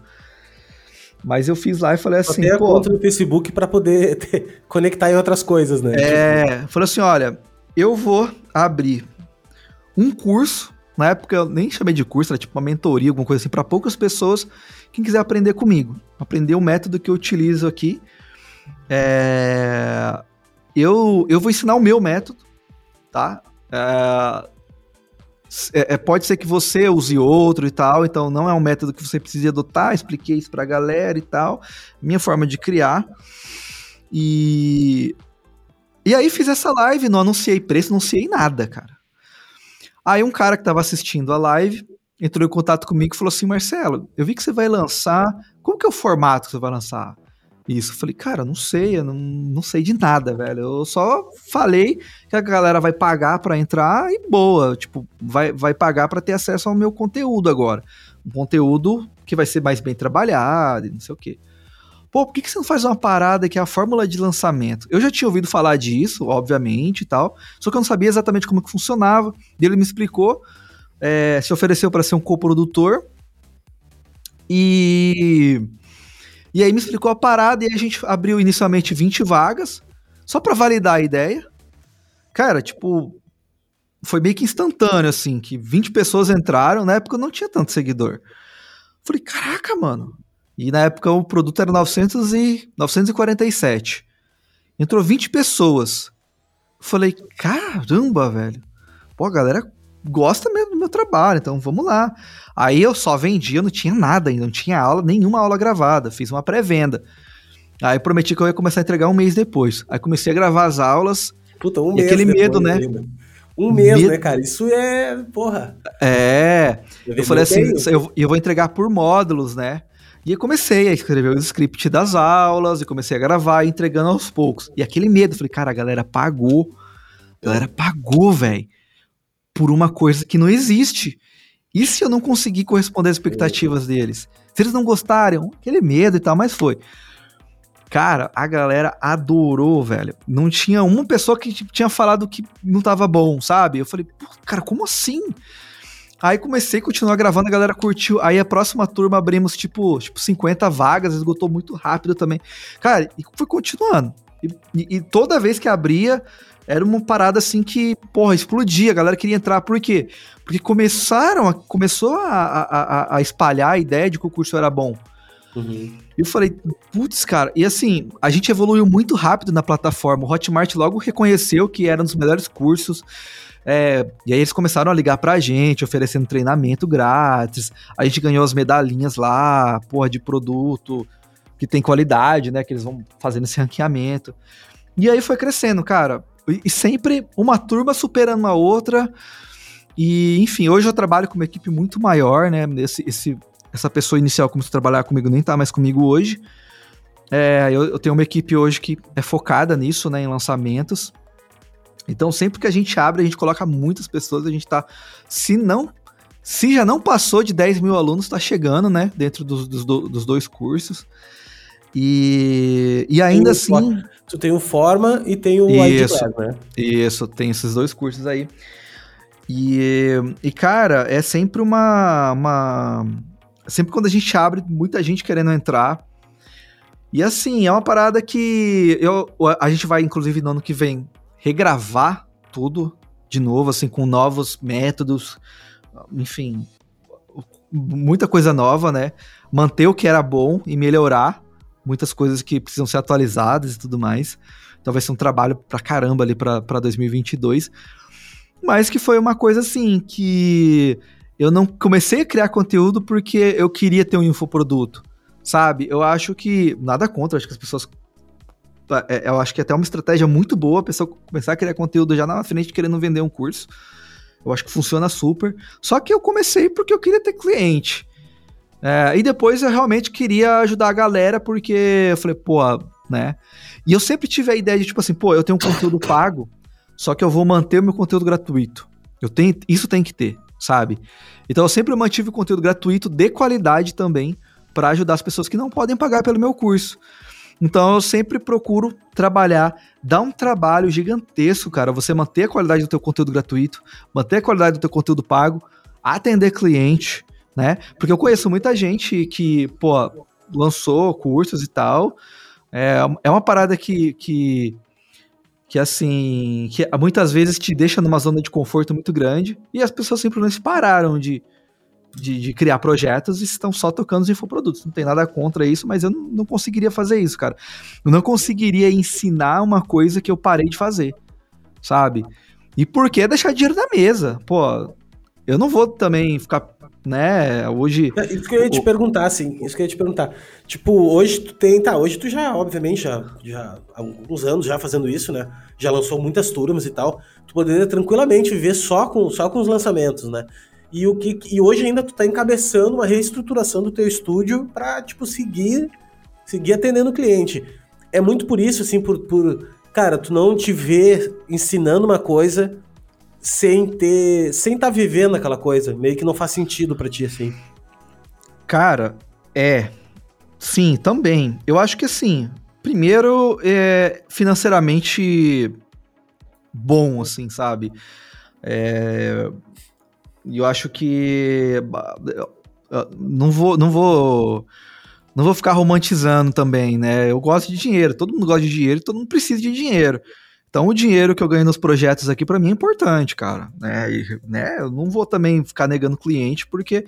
Mas eu fiz lá e falei assim. Tem a conta no Facebook para poder ter, conectar em outras coisas, né? É, falei assim: olha, eu vou abrir um curso Na época eu nem chamei de curso, era tipo uma mentoria, alguma coisa assim, para poucas pessoas, quem quiser aprender comigo. Aprender o método que eu utilizo aqui. É... Eu, eu vou ensinar o meu método, tá? É, é, é, pode ser que você use outro e tal, então não é um método que você precisa adotar, expliquei isso pra galera e tal. Minha forma de criar. E. E aí fiz essa live, não anunciei preço, não anunciei nada, cara. Aí um cara que tava assistindo a live entrou em contato comigo e falou assim: Marcelo, eu vi que você vai lançar. Como que é o formato que você vai lançar? Isso. Eu falei, cara, não sei, eu não, não sei de nada, velho. Eu só falei que a galera vai pagar para entrar e boa, tipo, vai, vai pagar para ter acesso ao meu conteúdo agora. Um conteúdo que vai ser mais bem trabalhado não sei o quê. Pô, por que, que você não faz uma parada que é a fórmula de lançamento? Eu já tinha ouvido falar disso, obviamente e tal, só que eu não sabia exatamente como que funcionava. E ele me explicou, é, se ofereceu para ser um coprodutor e e aí me explicou a parada e a gente abriu inicialmente 20 vagas, só para validar a ideia. Cara, tipo, foi meio que instantâneo, assim, que 20 pessoas entraram, na época eu não tinha tanto seguidor. Falei, caraca, mano. E na época o produto era 900 e 947. Entrou 20 pessoas. Falei, caramba, velho. Pô, a galera gosta mesmo do meu trabalho, então vamos lá. Aí eu só vendia, não tinha nada ainda, não tinha aula, nenhuma aula gravada, fiz uma pré-venda. Aí prometi que eu ia começar a entregar um mês depois. Aí comecei a gravar as aulas. Puta, um mês. Aquele medo, né? Ainda. Um mês, medo. né, cara? Isso é. Porra. É. Eu, eu falei assim, eu, eu vou entregar por módulos, né? E eu comecei a escrever o script das aulas, e comecei a gravar, entregando aos poucos. E aquele medo, falei, cara, a galera pagou. A galera pagou, velho por uma coisa que não existe. E se eu não conseguir corresponder às expectativas deles? Se eles não gostaram, aquele medo e tal, mas foi. Cara, a galera adorou, velho. Não tinha uma pessoa que tipo, tinha falado que não tava bom, sabe? Eu falei, cara, como assim? Aí comecei a continuar gravando, a galera curtiu. Aí a próxima turma abrimos, tipo, tipo 50 vagas, esgotou muito rápido também. Cara, e foi continuando. E, e, e toda vez que abria, era uma parada assim que, porra, explodia, a galera queria entrar. Por quê? Porque começaram, a, começou a, a, a, espalhar a ideia de que o curso era bom. Uhum. E eu falei, putz, cara, e assim, a gente evoluiu muito rápido na plataforma. O Hotmart logo reconheceu que era um dos melhores cursos. É, e aí eles começaram a ligar pra gente, oferecendo treinamento grátis. A gente ganhou as medalhinhas lá, porra, de produto que tem qualidade, né? Que eles vão fazendo esse ranqueamento. E aí foi crescendo, cara. E sempre uma turma superando a outra. E, enfim, hoje eu trabalho com uma equipe muito maior, né? Esse, esse, essa pessoa inicial que começou a trabalhar comigo nem tá mais comigo hoje. É, eu, eu, tenho uma equipe hoje que é focada nisso, né? Em lançamentos. Então, sempre que a gente abre, a gente coloca muitas pessoas, a gente tá. Se não. Se já não passou de 10 mil alunos, tá chegando, né? Dentro dos, dos, dos dois cursos. E, e ainda assim. Tu tem o Forma e tem o isso, né? Isso, tem esses dois cursos aí. E, e cara, é sempre uma, uma. Sempre quando a gente abre, muita gente querendo entrar. E assim, é uma parada que eu, a gente vai, inclusive, no ano que vem, regravar tudo de novo, assim, com novos métodos, enfim, muita coisa nova, né? Manter o que era bom e melhorar muitas coisas que precisam ser atualizadas e tudo mais. Então vai ser um trabalho pra caramba ali pra, pra 2022. Mas que foi uma coisa assim que eu não comecei a criar conteúdo porque eu queria ter um infoproduto, sabe? Eu acho que nada contra, acho que as pessoas é, eu acho que é até uma estratégia muito boa a pessoa começar a criar conteúdo já na frente querendo vender um curso. Eu acho que funciona super. Só que eu comecei porque eu queria ter cliente. É, e depois eu realmente queria ajudar a galera, porque eu falei, pô, né? E eu sempre tive a ideia de, tipo assim, pô, eu tenho um conteúdo pago, só que eu vou manter o meu conteúdo gratuito. Eu tenho, isso tem que ter, sabe? Então eu sempre mantive o conteúdo gratuito de qualidade também, para ajudar as pessoas que não podem pagar pelo meu curso. Então eu sempre procuro trabalhar, dar um trabalho gigantesco, cara, você manter a qualidade do teu conteúdo gratuito, manter a qualidade do teu conteúdo pago, atender cliente, né? Porque eu conheço muita gente que, pô, lançou cursos e tal. É, é uma parada que, que, que assim, que muitas vezes te deixa numa zona de conforto muito grande e as pessoas simplesmente pararam de, de, de criar projetos e estão só tocando os infoprodutos. Não tem nada contra isso, mas eu não, não, conseguiria fazer isso, cara. Eu não conseguiria ensinar uma coisa que eu parei de fazer, sabe? E por que deixar dinheiro na mesa? Pô, eu não vou também ficar né? Hoje. É, isso que eu ia te perguntar, assim. Isso que eu ia te perguntar. Tipo, hoje tu tem. Tá, hoje tu já, obviamente, já, já há alguns anos já fazendo isso, né? Já lançou muitas turmas e tal. Tu poderia tranquilamente viver só com, só com os lançamentos, né? E, o que, e hoje ainda tu tá encabeçando uma reestruturação do teu estúdio para tipo, seguir, seguir atendendo o cliente. É muito por isso, assim, por, por. Cara, tu não te vê ensinando uma coisa sem ter. sem estar tá vivendo aquela coisa. Meio que não faz sentido para ti, assim. Cara, é. Sim, também. Eu acho que assim. Primeiro, é financeiramente bom, assim, sabe? É, eu acho que não vou, não vou, não vou ficar romantizando também, né? Eu gosto de dinheiro, todo mundo gosta de dinheiro, todo mundo precisa de dinheiro. Então, o dinheiro que eu ganho nos projetos aqui, para mim, é importante, cara. Né? E, né? Eu não vou também ficar negando cliente, porque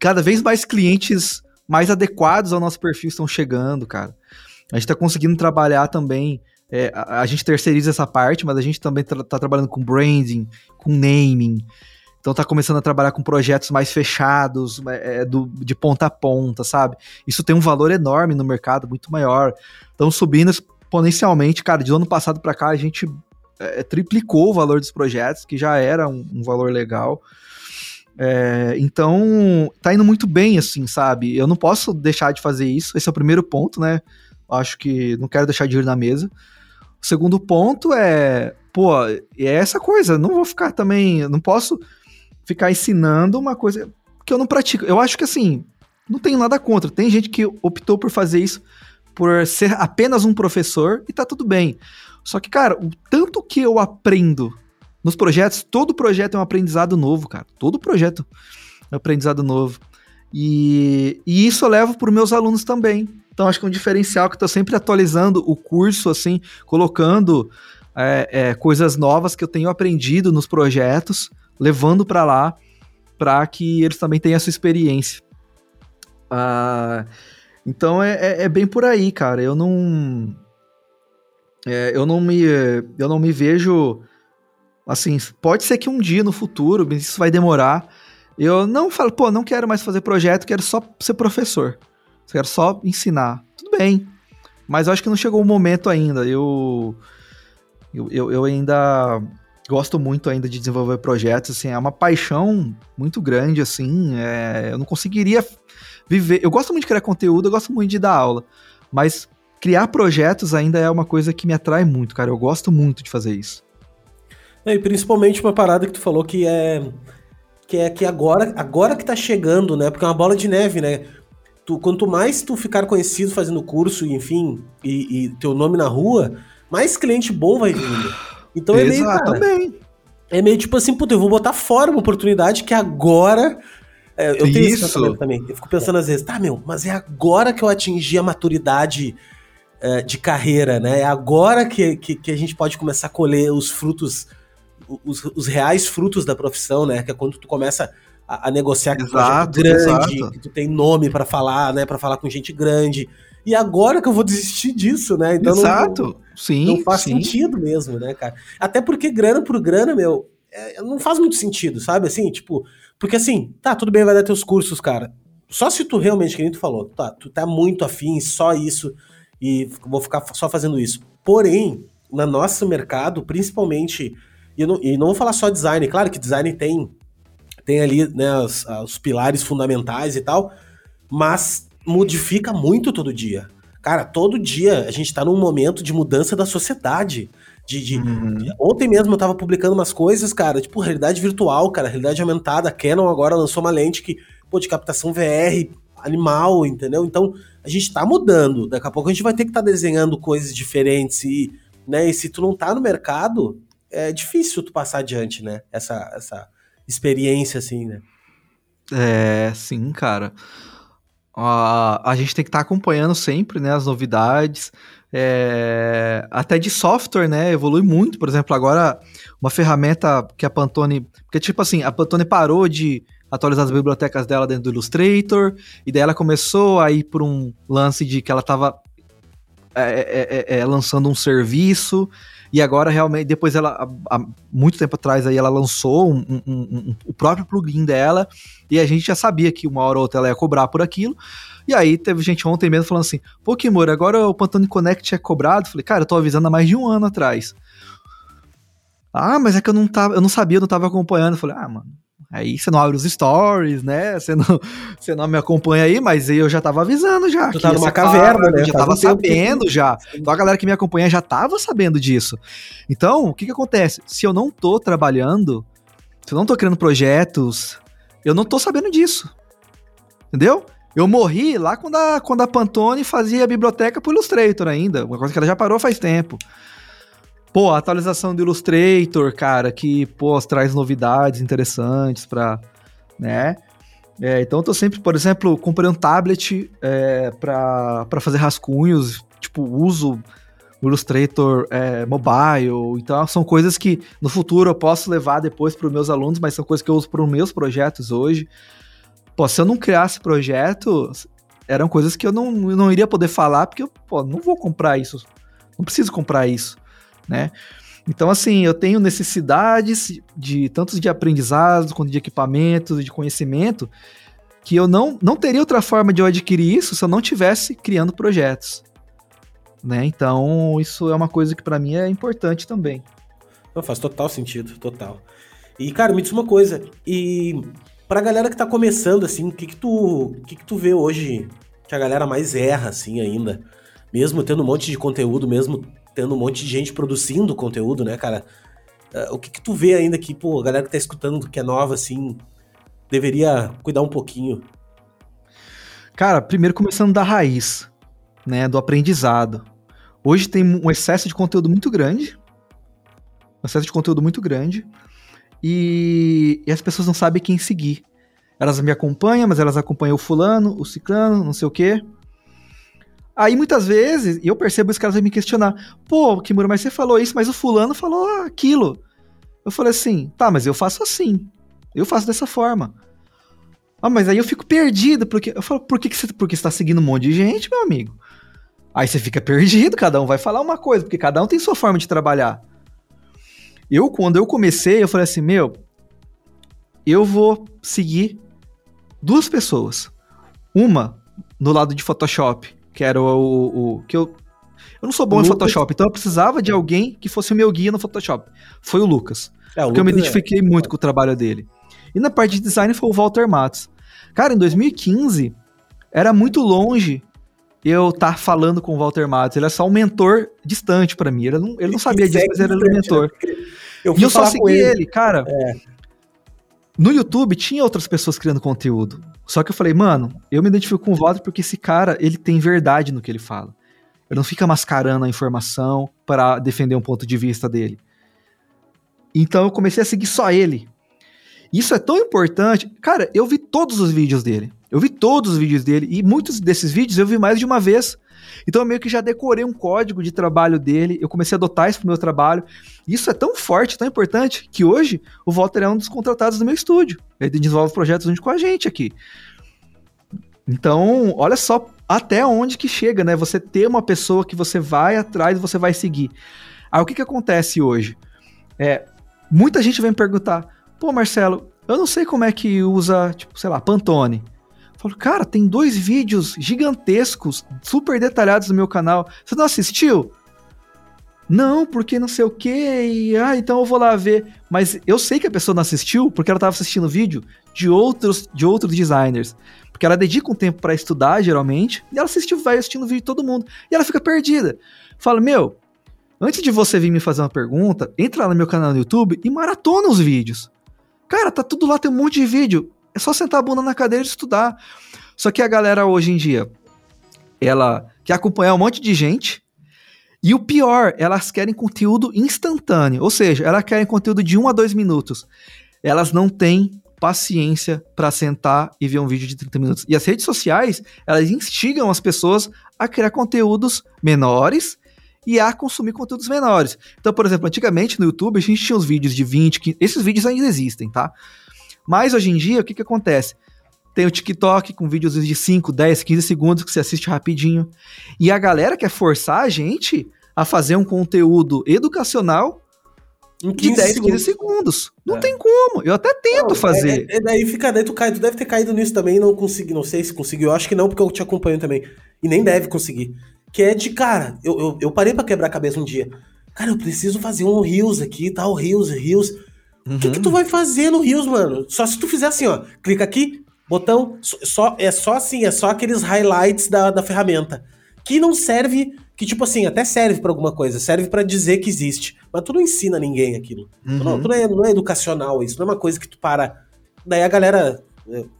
cada vez mais clientes mais adequados ao nosso perfil estão chegando, cara. A gente está conseguindo trabalhar também. É, a, a, gente terceiriza essa parte, mas a gente também está tra trabalhando com branding, com naming. Então tá começando a trabalhar com projetos mais fechados, é, do, de ponta a ponta, sabe? Isso tem um valor enorme no mercado, muito maior. Então subindo exponencialmente, cara, de ano passado para cá a gente é, triplicou o valor dos projetos, que já era um, um valor legal. É, então, tá indo muito bem, assim, sabe? Eu não posso deixar de fazer isso. Esse é o primeiro ponto, né? Acho que não quero deixar dinheiro na mesa. O segundo ponto é, pô, é essa coisa. Não vou ficar também. Não posso ficar ensinando uma coisa que eu não pratico. Eu acho que, assim, não tenho nada contra. Tem gente que optou por fazer isso por ser apenas um professor e tá tudo bem. Só que, cara, o tanto que eu aprendo nos projetos, todo projeto é um aprendizado novo, cara. Todo projeto é um aprendizado novo. E, e isso eu levo para os meus alunos também. Então, acho que é um diferencial que eu tô sempre atualizando o curso, assim, colocando é, é, coisas novas que eu tenho aprendido nos projetos, levando para lá, para que eles também tenham essa experiência. Uh, então é, é, é, bem por aí, cara. Eu não. É, eu não me. Eu não me vejo. Assim, pode ser que um dia no futuro, isso vai demorar. Eu não falo, pô, não quero mais fazer projeto, quero só ser professor. Quero só ensinar. Tudo bem. Mas eu acho que não chegou o momento ainda. Eu. Eu, eu, eu ainda gosto muito ainda de desenvolver projetos, assim, é uma paixão muito grande, assim, é, eu não conseguiria viver. Eu gosto muito de criar conteúdo, eu gosto muito de dar aula, mas criar projetos ainda é uma coisa que me atrai muito, cara. Eu gosto muito de fazer isso. É, e principalmente uma parada que tu falou que é que é que agora agora que tá chegando, né? Porque é uma bola de neve, né? Tu, quanto mais tu ficar conhecido fazendo curso, enfim, e, e teu nome na rua, mais cliente bom vai vindo. Então é meio, cara, também. É meio tipo assim, puta, eu vou botar fora uma oportunidade que agora é, eu tenho Isso. esse pensamento também. Eu fico pensando às vezes, tá, meu, mas é agora que eu atingi a maturidade é, de carreira, né? É agora que, que, que, a gente pode começar a colher os frutos, os, os reais frutos da profissão, né? Que é quando tu começa a, a negociar com exato, um grande, exato. que tu tem nome para falar, né? Para falar com gente grande. E agora que eu vou desistir disso, né? Então exato, não, sim. Não faz sim. sentido mesmo, né, cara? Até porque grana por grana, meu, é, não faz muito sentido, sabe? Assim, tipo, porque assim, tá, tudo bem, vai dar teus cursos, cara. Só se tu realmente, que nem tu falou, tá, tu tá muito afim, só isso, e vou ficar só fazendo isso. Porém, no nosso mercado, principalmente, e não, e não vou falar só design, claro que design tem, tem ali né, os, os pilares fundamentais e tal, mas modifica muito todo dia. Cara, todo dia a gente tá num momento de mudança da sociedade. De, de, uhum. ontem mesmo eu tava publicando umas coisas, cara, tipo, realidade virtual, cara, realidade aumentada. A Canon agora lançou uma lente que, pô, de captação VR animal, entendeu? Então, a gente tá mudando. Daqui a pouco a gente vai ter que estar tá desenhando coisas diferentes e, né, e se tu não tá no mercado, é difícil tu passar adiante, né? Essa, essa experiência, assim, né? É, sim, cara. Uh, a gente tem que estar tá acompanhando sempre, né, as novidades, é, até de software, né? Evolui muito. Por exemplo, agora uma ferramenta que a Pantone. Porque, tipo assim, a Pantone parou de atualizar as bibliotecas dela dentro do Illustrator, e daí ela começou a ir por um lance de que ela estava é é, é, é, lançando um serviço, e agora realmente, depois ela, há, muito tempo atrás aí, ela lançou um, um, um, o próprio plugin dela, e a gente já sabia que uma hora ou outra ela ia cobrar por aquilo, e aí teve gente ontem mesmo falando assim, pô, Kimura, agora o Pantone Connect é cobrado? Falei, cara, eu tô avisando há mais de um ano atrás. Ah, mas é que eu não, tava, eu não sabia, eu não tava acompanhando. Falei, ah, mano, Aí você não abre os stories, né? Você não, você não me acompanha aí, mas eu já tava avisando já. Tu tá numa caverna, né? Já tava sabendo que... já. Então a galera que me acompanha já tava sabendo disso. Então, o que que acontece? Se eu não tô trabalhando, se eu não tô criando projetos, eu não tô sabendo disso. Entendeu? Eu morri lá quando a, quando a Pantone fazia a biblioteca pro Illustrator ainda, uma coisa que ela já parou faz tempo. Pô, a atualização do Illustrator, cara, que, pô, traz novidades interessantes pra, né? É, então eu tô sempre, por exemplo, comprei um tablet é, pra, pra fazer rascunhos, tipo, uso o Illustrator é, mobile, então são coisas que no futuro eu posso levar depois para os meus alunos, mas são coisas que eu uso para os meus projetos hoje. Pô, se eu não criasse projeto, eram coisas que eu não, não iria poder falar, porque eu pô, não vou comprar isso, não preciso comprar isso né? Então, assim, eu tenho necessidades de tanto de aprendizado quanto de equipamentos, de conhecimento, que eu não, não teria outra forma de eu adquirir isso se eu não tivesse criando projetos. Né? Então, isso é uma coisa que para mim é importante também. Não, faz total sentido, total. E, cara, me diz uma coisa, e pra galera que tá começando, assim, o que que tu, que que tu vê hoje que a galera mais erra, assim, ainda? Mesmo tendo um monte de conteúdo, mesmo tendo um monte de gente produzindo conteúdo, né, cara? Uh, o que, que tu vê ainda que, pô, a galera que tá escutando que é nova, assim, deveria cuidar um pouquinho? Cara, primeiro começando da raiz, né, do aprendizado. Hoje tem um excesso de conteúdo muito grande, um excesso de conteúdo muito grande, e, e as pessoas não sabem quem seguir. Elas me acompanham, mas elas acompanham o fulano, o ciclano, não sei o quê. Aí muitas vezes, eu percebo os caras me questionar: pô, Kimura, mas você falou isso, mas o fulano falou aquilo. Eu falei assim: tá, mas eu faço assim. Eu faço dessa forma. Ah, mas aí eu fico perdido, porque. Eu falo, por que, que você. Porque você tá seguindo um monte de gente, meu amigo. Aí você fica perdido, cada um vai falar uma coisa, porque cada um tem sua forma de trabalhar. Eu, quando eu comecei, eu falei assim, meu, eu vou seguir duas pessoas. Uma no lado de Photoshop, que era o, o, que eu eu não sou bom Lucas... em Photoshop, então eu precisava de alguém que fosse o meu guia no Photoshop. Foi o Lucas. É, o porque Lucas eu me identifiquei é. muito com o trabalho dele. E na parte de design foi o Walter Matos. Cara, em 2015, era muito longe eu estar tá falando com o Walter Matos. Ele é só um mentor distante para mim. Ele não, ele não sabia disso, mas ele era um mentor. Né? Eu e eu só segui ele. ele, cara. É. No YouTube tinha outras pessoas criando conteúdo. Só que eu falei, mano, eu me identifico com o Walter porque esse cara, ele tem verdade no que ele fala. Ele não fica mascarando a informação para defender um ponto de vista dele. Então eu comecei a seguir só ele. Isso é tão importante. Cara, eu vi todos os vídeos dele. Eu vi todos os vídeos dele e muitos desses vídeos eu vi mais de uma vez. Então eu meio que já decorei um código de trabalho dele, eu comecei a adotar isso pro meu trabalho. Isso é tão forte, tão importante, que hoje o Walter é um dos contratados do meu estúdio. Ele desenvolve projetos junto com a gente aqui. Então, olha só até onde que chega, né? Você ter uma pessoa que você vai atrás você vai seguir. Aí o que que acontece hoje? É, muita gente vem me perguntar, pô, Marcelo, eu não sei como é que usa, tipo, sei lá, Pantone. Falo, cara, tem dois vídeos gigantescos, super detalhados no meu canal. Você não assistiu? Não, porque não sei o que, e ah, então eu vou lá ver. Mas eu sei que a pessoa não assistiu porque ela estava assistindo vídeo de outros, de outros designers. Porque ela dedica um tempo para estudar, geralmente, e ela assistiu, vai assistindo vídeo de todo mundo. E ela fica perdida. Fala, meu, antes de você vir me fazer uma pergunta, entra lá no meu canal no YouTube e maratona os vídeos. Cara, tá tudo lá, tem um monte de vídeo. É só sentar a bunda na cadeira e estudar. Só que a galera hoje em dia, ela quer acompanhar um monte de gente. E o pior, elas querem conteúdo instantâneo. Ou seja, elas querem conteúdo de um a dois minutos. Elas não têm paciência para sentar e ver um vídeo de 30 minutos. E as redes sociais, elas instigam as pessoas a criar conteúdos menores e a consumir conteúdos menores. Então, por exemplo, antigamente no YouTube a gente tinha os vídeos de 20, 15, esses vídeos ainda existem, tá? Mas hoje em dia, o que que acontece? Tem o TikTok com vídeos de 5, 10, 15 segundos que você assiste rapidinho. E a galera quer forçar a gente a fazer um conteúdo educacional em 15 de 10, segundos. 15 segundos. Não é. tem como. Eu até tento não, fazer. É, é, daí fica, daí tu cai, tu deve ter caído nisso também não consegui, não sei se conseguiu. Eu acho que não, porque eu te acompanho também. E nem deve conseguir. Que é de, cara, eu, eu, eu parei para quebrar a cabeça um dia. Cara, eu preciso fazer um Rios aqui, tal, tá, Rios, Rios. O uhum. que, que tu vai fazer no Rios, mano? Só se tu fizer assim, ó. Clica aqui, botão. Só, é só assim, é só aqueles highlights da, da ferramenta. Que não serve que, tipo assim, até serve para alguma coisa, serve para dizer que existe. Mas tu não ensina ninguém aquilo. Uhum. Tu, não, tu não, é, não é educacional isso, não é uma coisa que tu para. Daí a galera.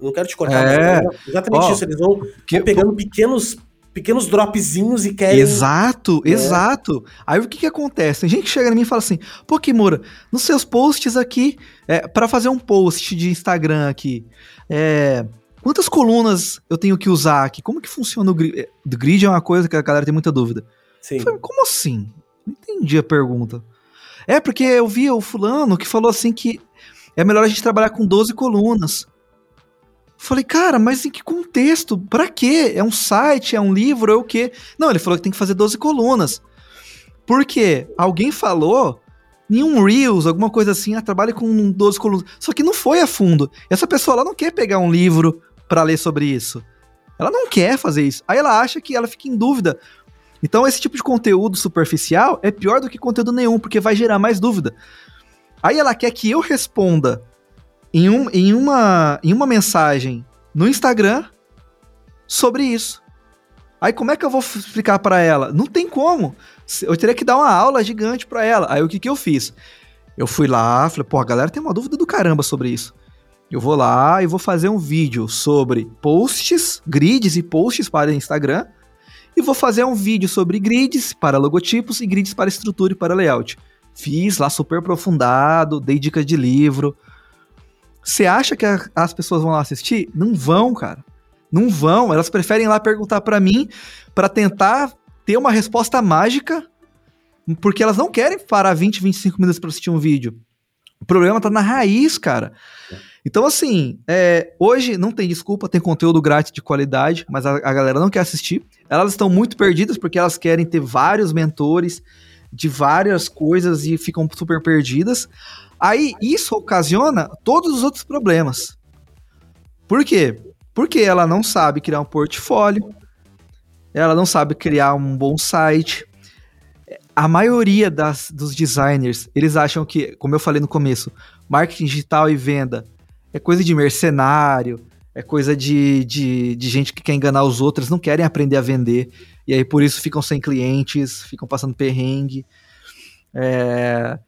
não quero te cortar, é. mas é exatamente oh, isso. Eles vão, que, vão pegando pequenos pequenos dropzinhos e querem. Exato, é. exato. Aí o que que acontece? Tem gente que chega em mim e fala assim: pô, Kimura, nos seus posts aqui, é, para fazer um post de Instagram aqui, é, Quantas colunas eu tenho que usar aqui? Como que funciona o grid? É, o grid é uma coisa que a galera tem muita dúvida. Sim. Falei, como assim? Não entendi a pergunta. É porque eu vi o fulano que falou assim que é melhor a gente trabalhar com 12 colunas. Falei, cara, mas em que contexto? Pra quê? É um site, é um livro, é o quê? Não, ele falou que tem que fazer 12 colunas. Por quê? Alguém falou em um Reels, alguma coisa assim, ah, trabalhe com 12 colunas. Só que não foi a fundo. Essa pessoa lá não quer pegar um livro para ler sobre isso. Ela não quer fazer isso. Aí ela acha que ela fica em dúvida. Então esse tipo de conteúdo superficial é pior do que conteúdo nenhum, porque vai gerar mais dúvida. Aí ela quer que eu responda em, um, em, uma, em uma mensagem no Instagram sobre isso. Aí como é que eu vou explicar para ela? Não tem como. Eu teria que dar uma aula gigante para ela. Aí o que, que eu fiz? Eu fui lá, falei, pô, a galera tem uma dúvida do caramba sobre isso. Eu vou lá e vou fazer um vídeo sobre posts, grids e posts para Instagram. E vou fazer um vídeo sobre grids para logotipos e grids para estrutura e para layout. Fiz lá super aprofundado, dei dicas de livro. Você acha que a, as pessoas vão lá assistir? Não vão, cara. Não vão. Elas preferem lá perguntar para mim para tentar ter uma resposta mágica, porque elas não querem parar 20, 25 minutos para assistir um vídeo. O problema tá na raiz, cara. Então, assim, é, hoje não tem desculpa, tem conteúdo grátis de qualidade, mas a, a, galera não quer assistir. Elas estão muito perdidas porque elas querem ter vários mentores de várias coisas e ficam super perdidas. Aí isso ocasiona todos os outros problemas. Por quê? Porque ela não sabe criar um portfólio, ela não sabe criar um bom site. A maioria das, dos designers, eles acham que, como eu falei no começo, marketing digital e venda é coisa de mercenário, é coisa de, de, de gente que quer enganar os outros, não querem aprender a vender, e aí por isso ficam sem clientes, ficam passando perrengue. É,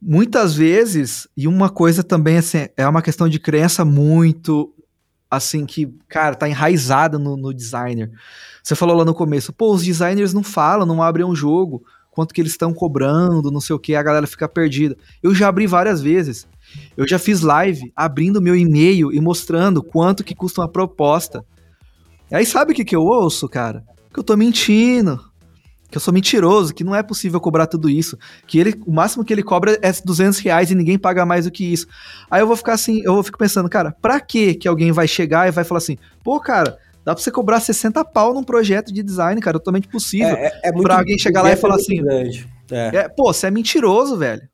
muitas vezes, e uma coisa também assim, é uma questão de crença muito assim que, cara, tá enraizada no, no designer. Você falou lá no começo, pô, os designers não falam, não abrem um jogo, quanto que eles estão cobrando, não sei o que, a galera fica perdida. Eu já abri várias vezes. Eu já fiz live abrindo meu e-mail e mostrando quanto que custa uma proposta. E aí sabe o que, que eu ouço, cara? Que eu tô mentindo. Que eu sou mentiroso, que não é possível cobrar tudo isso. Que ele, o máximo que ele cobra é 200 reais e ninguém paga mais do que isso. Aí eu vou ficar assim, eu vou ficar pensando, cara, pra que que alguém vai chegar e vai falar assim, pô, cara, dá pra você cobrar 60 pau num projeto de design, cara, totalmente possível. É, é, é muito, pra alguém chegar lá e falar assim, é. é. pô, você é mentiroso, velho.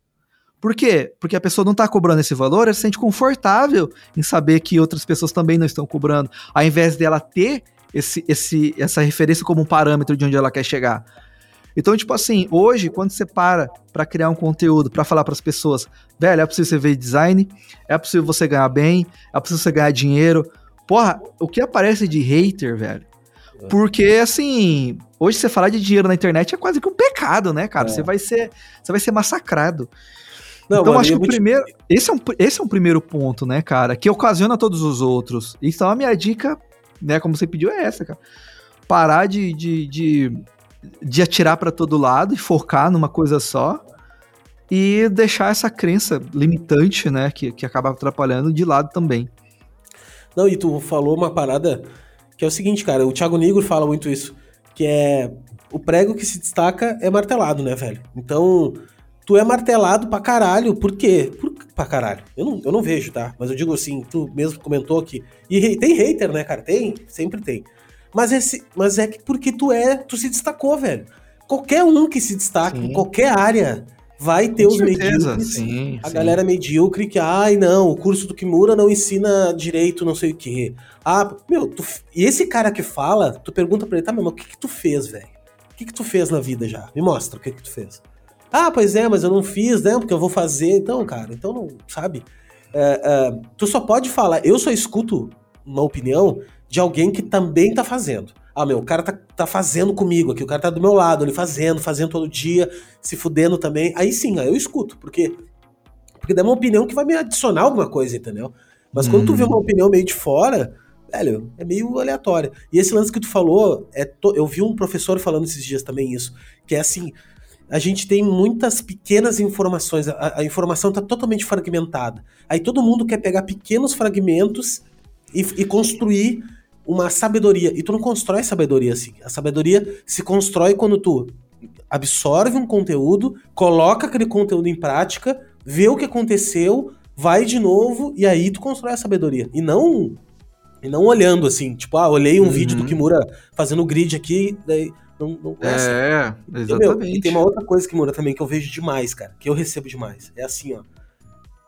Por quê? Porque a pessoa não está cobrando esse valor, ela se sente confortável em saber que outras pessoas também não estão cobrando, ao invés dela ter esse, esse, essa referência como um parâmetro de onde ela quer chegar. Então, tipo assim, hoje, quando você para para criar um conteúdo, para falar para as pessoas, velho, é possível você ver design, é possível você ganhar bem, é possível você ganhar dinheiro. Porra, o que aparece de hater, velho? É. Porque, assim, hoje você falar de dinheiro na internet é quase que um pecado, né, cara? É. Você vai ser, você vai ser massacrado. Não, então, acho que o primeiro. Esse é, um, esse é um primeiro ponto, né, cara? Que ocasiona todos os outros. Então, a minha dica, né, como você pediu, é essa, cara. Parar de, de, de, de atirar para todo lado e focar numa coisa só. e deixar essa crença limitante, né, que, que acaba atrapalhando de lado também. Não, e tu falou uma parada que é o seguinte, cara, o Thiago Negro fala muito isso, que é o prego que se destaca é martelado, né, velho? Então, tu é martelado pra caralho, por quê? Por, pra caralho. Eu não, eu não vejo, tá? Mas eu digo assim, tu mesmo comentou que. E tem hater, né, cara? Tem, sempre tem. Mas, esse, mas é que porque tu é, tu se destacou, velho. Qualquer um que se destaque em qualquer área vai ter Com os certeza, medíocres. Sim, a sim. galera medíocre que, ai, não, o curso do Kimura não ensina direito, não sei o quê. Ah, meu, tu, e esse cara que fala, tu pergunta pra ele, tá, meu, mas o que que tu fez, velho? O que que tu fez na vida já? Me mostra o que que tu fez. Ah, pois é, mas eu não fiz, né? Porque eu vou fazer. Então, cara, então não, sabe? É, é, tu só pode falar, eu só escuto uma opinião de alguém que também tá fazendo. Ah, meu, o cara tá, tá fazendo comigo aqui, o cara tá do meu lado, ele fazendo, fazendo todo dia, se fudendo também. Aí sim, aí eu escuto, porque porque dá uma opinião que vai me adicionar alguma coisa, entendeu? Mas quando tu vê uma opinião meio de fora, velho, é meio aleatória. E esse lance que tu falou, é to... eu vi um professor falando esses dias também isso, que é assim, a gente tem muitas pequenas informações, a, a informação está totalmente fragmentada. Aí todo mundo quer pegar pequenos fragmentos e, e construir uma sabedoria. E tu não constrói sabedoria assim. A sabedoria se constrói quando tu absorve um conteúdo, coloca aquele conteúdo em prática, vê o que aconteceu, vai de novo e aí tu constrói a sabedoria. E não e não olhando assim, tipo, ah, olhei um uhum. vídeo do Kimura fazendo grid aqui, daí não, não é, é exatamente. E, meu, e tem uma outra coisa, Kimura, também que eu vejo demais, cara, que eu recebo demais. É assim, ó.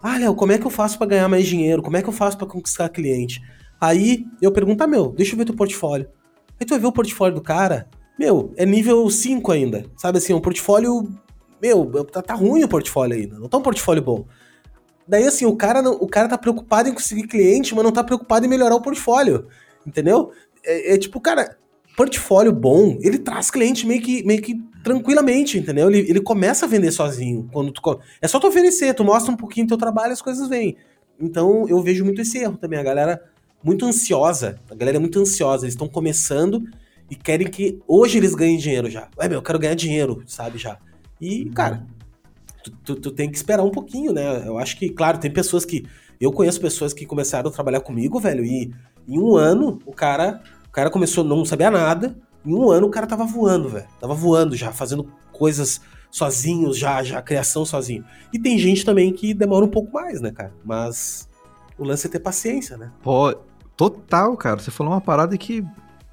Ah, Léo, como é que eu faço para ganhar mais dinheiro? Como é que eu faço para conquistar cliente? Aí eu pergunto, ah, meu, deixa eu ver teu portfólio. Aí tu vai ver o portfólio do cara, meu, é nível 5 ainda. Sabe assim, um portfólio. Meu, tá, tá ruim o portfólio ainda. Não tá um portfólio bom. Daí, assim, o cara, o cara tá preocupado em conseguir cliente, mas não tá preocupado em melhorar o portfólio. Entendeu? É, é tipo, cara, portfólio bom, ele traz cliente meio que, meio que tranquilamente, entendeu? Ele, ele começa a vender sozinho. quando tu É só tu oferecer, tu mostra um pouquinho teu trabalho as coisas vêm. Então, eu vejo muito esse erro também. A galera muito ansiosa. A galera é muito ansiosa. Eles estão começando e querem que hoje eles ganhem dinheiro já. Ué, meu, eu quero ganhar dinheiro, sabe, já. E, uhum. cara, tu, tu, tu, tem que esperar um pouquinho, né? Eu acho que, claro, tem pessoas que. Eu conheço pessoas que começaram a trabalhar comigo, velho, e em um ano o cara. O cara começou, não sabia nada. Em um ano o cara tava voando, velho. Tava voando já, fazendo coisas sozinhos, já, já, criação sozinho. E tem gente também que demora um pouco mais, né, cara? Mas o lance é ter paciência, né? Pô, total, cara. Você falou uma parada que,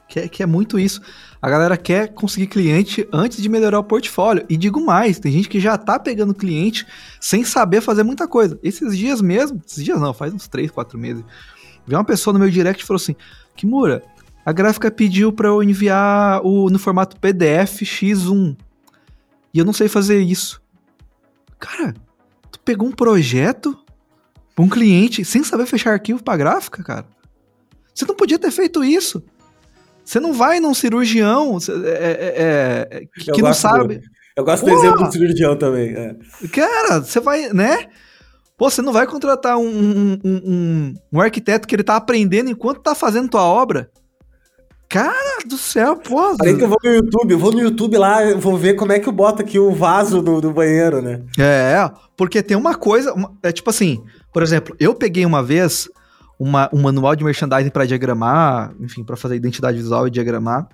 que, é, que é muito isso. A galera quer conseguir cliente antes de melhorar o portfólio. E digo mais, tem gente que já tá pegando cliente sem saber fazer muita coisa. Esses dias mesmo, esses dias não, faz uns 3, 4 meses, veio uma pessoa no meu direct e falou assim: Kimura, a gráfica pediu para eu enviar o, no formato PDF X1. E eu não sei fazer isso. Cara, tu pegou um projeto um cliente sem saber fechar arquivo para gráfica, cara. Você não podia ter feito isso. Você não vai num cirurgião é, é, é, que, não sabe. Do, eu gosto Pô, do exemplo do cirurgião também. É. Cara, você vai, né? Pô, você não vai contratar um, um, um, um, arquiteto que ele tá aprendendo enquanto tá fazendo tua obra. Cara do céu, pô. Aí que eu vou no YouTube, eu vou no YouTube lá, eu vou ver como é que eu boto aqui o vaso do, do banheiro, né? É, porque tem uma coisa, uma, é tipo assim, por exemplo, eu peguei uma vez uma, um manual de merchandising para diagramar, enfim, para fazer identidade visual e diagramar,